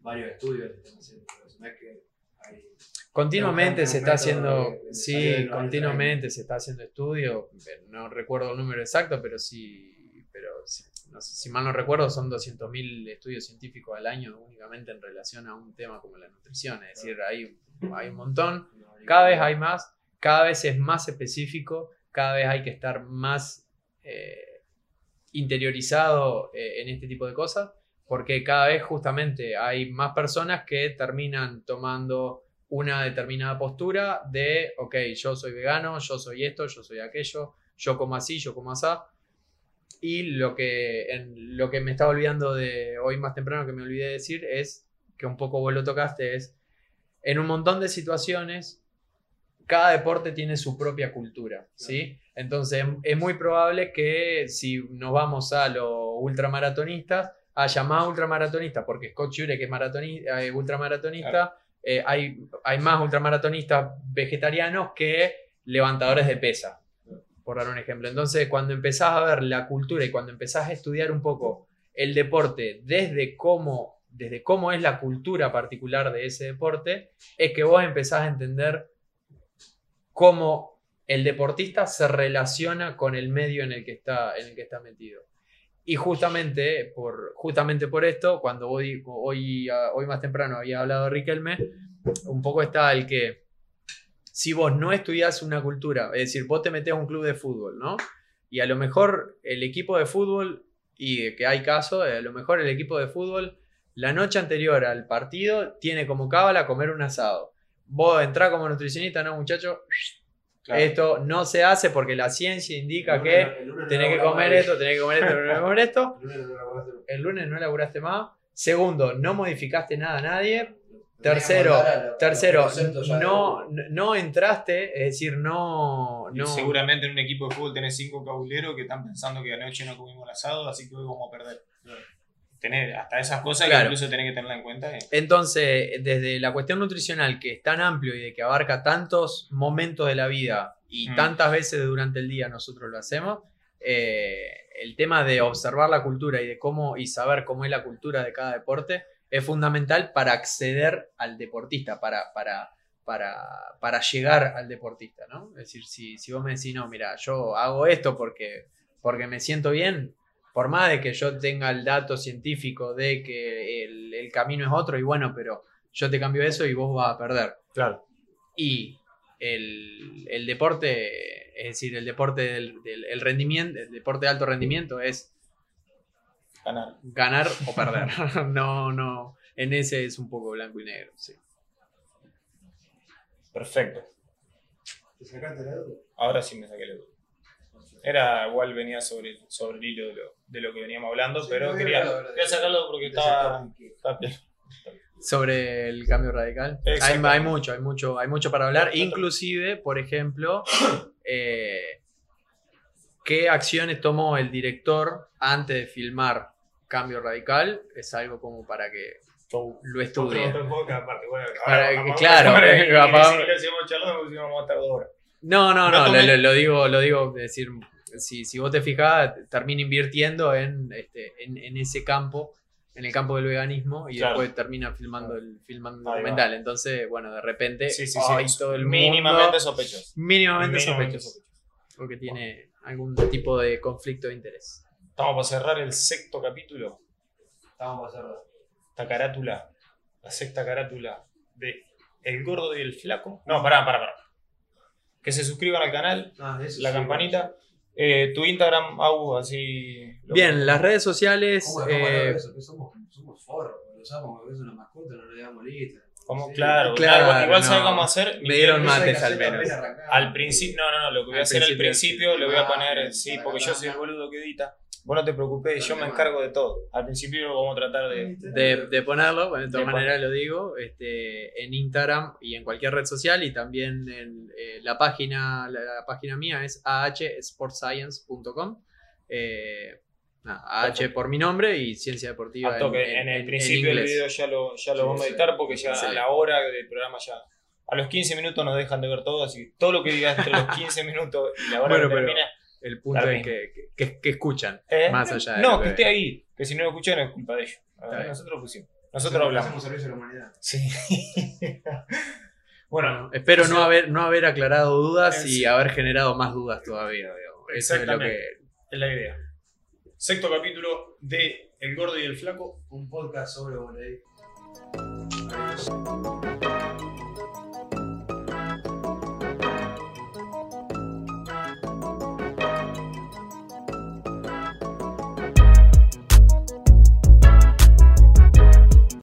varios estudios que están haciendo, pero no es que hay... Continuamente se está haciendo, sí, continuamente se está haciendo estudio. No recuerdo el número exacto, pero sí, pero sí, no sé, si mal no recuerdo, son 200.000 estudios científicos al año únicamente en relación a un tema como la nutrición. Es decir, hay, hay un montón. Cada vez hay más, cada vez es más específico, cada vez hay que estar más eh, interiorizado eh, en este tipo de cosas, porque cada vez justamente hay más personas que terminan tomando una determinada postura de, ok, yo soy vegano, yo soy esto, yo soy aquello, yo como así, yo como así. Y lo que, en, lo que me estaba olvidando de hoy más temprano que me olvidé de decir es, que un poco vos lo tocaste, es, en un montón de situaciones, cada deporte tiene su propia cultura, ¿sí? Entonces es muy probable que si nos vamos a los ultramaratonistas, haya más ultramaratonistas, porque Scott Jurek es maratoni- eh, ultramaratonista, eh, hay, más ultramaratonistas vegetarianos que levantadores de pesa, por dar un ejemplo. Entonces cuando empezás a ver la cultura y cuando empezás a estudiar un poco el deporte desde cómo, desde cómo es la cultura particular de ese deporte, es que vos empezás a entender cómo el deportista se relaciona con el medio en el que está, en el que está metido. Y justamente por, justamente por esto, cuando hoy, hoy, ah, hoy más temprano había hablado Riquelme, un poco está el que si vos no estudiás una cultura, es decir, vos te metés a un club de fútbol, ¿no? Y a lo mejor el equipo de fútbol, y que hay casos, a lo mejor el equipo de fútbol, la noche anterior al partido, tiene como cábala comer un asado. Vos entrás como nutricionista, no, muchacho, Claro. esto no se hace porque la ciencia indica El lunes que no- el lunes no tenés que comer más. esto, tenés que comer esto, tenés que comer esto. [laughs] El lunes no laburaste más. El lunes no laburaste más. Segundo, no modificaste nada a nadie. Tercero, a tercero, no, no entraste, es decir, no, no Seguramente en un equipo de fútbol tenés cinco cabuleros que están pensando que anoche no comimos el asado, así que hoy vamos a perder. Tener hasta esas cosas Claro. que incluso tenés que tenerla en cuenta. eh. Entonces, desde la cuestión nutricional, que es tan amplio y de que abarca tantos momentos de la vida y Mm. tantas veces durante el día nosotros lo hacemos, eh, el tema de observar la cultura y de cómo y saber cómo es la cultura de cada deporte es fundamental para acceder al deportista, para, para, para, para llegar al deportista, ¿no? Es decir, si, si vos me decís, no, mira, yo hago esto porque, porque me siento bien, por más de que yo tenga el dato científico de que el, el camino es otro, y bueno, pero yo te cambio eso y vos vas a perder. Claro. Y el, el deporte, es decir, el deporte del, del- el rendimiento, el deporte de alto rendimiento es Ganar. ganar o [laughs] perder. no, no, en ese es un poco blanco y negro, sí. Perfecto. ¿Te sacaste la duda? Ahora sí me saqué la duda. Era igual venía sobre, sobre el hilo de lo, de lo que veníamos hablando, Sí, pero no, quería, quería sacarlo porque estaba, estaba. Sobre el cambio radical. Hay, hay mucho, hay mucho, hay mucho para hablar. Inclusive, por ejemplo, [coughs] eh, qué acciones tomó el director antes de filmar Cambio Radical. Es algo como para que lo estudie. Claro. No, no, No lo, lo- lo digo, lo digo, decir, si, si vos te fijás, termina invirtiendo en, este, en, en ese campo, en el campo del veganismo, y Claro. después termina filmando el filmando documental. Entonces, bueno, de repente, Sí, sí, ay, sí. todo el mínimamente mundo, sospechoso. mínimamente Mínimamente sospechoso, porque tiene algún tipo de conflicto de interés. Estamos para cerrar el sexto capítulo. Estamos para cerrar. Esta carátula, la sexta carátula de El Gordo y el Flaco. No, pará, pará, pará. Que se suscriban al canal, Ah, la sí, campanita. Eh, tu Instagram, Au, así. Bien, las redes sociales, ¿Cómo dejamos eh, eso? Que somos, somos forros, lo usamos, es una mascota, no le damos lista. ¿Cómo? Sí. Claro, Claro, claro, igual no. sabes cómo hacer. Me dieron mates que al menos. Al principio, no, no, no, lo que voy a Al hacer al principio, principio lo voy a Ah, poner, sí, para porque que yo no- soy el boludo que edita. Vos no te preocupes, yo me encargo de todo. Al principio vamos a tratar de. de, de ponerlo, bueno, de todas maneras lo digo, este, en Instagram y en cualquier red social y también en eh, la página, la, la página mía es ahsportscience.com. Eh, AH por mi nombre y ciencia deportiva toque. en, En, el en- principio en del video ya lo, ya lo Sí, vamos a editar porque ya Sí. a la hora del programa ya. A los 15 minutos nos dejan de ver todo, así que todo lo que digas entre los 15 minutos y la hora Bueno, que pero- termina. El punto Claro. es que, que- que- que escuchan, ¿eh? más allá de No, que que- esté ahí. Que si no lo escuchan es culpa de ellos. A ver. Nosotros pusimos. Nosotros Hacemos- hablamos. Hacemos servicio a la humanidad. Sí. [laughs] bueno, Espero o sea, no haber, no haber aclarado dudas Eh, y sí. haber generado más dudas todavía. digamos. Eso es lo que, Exactamente. es la idea. Sexto capítulo de El Gordo y el Flaco. Un podcast sobre volei.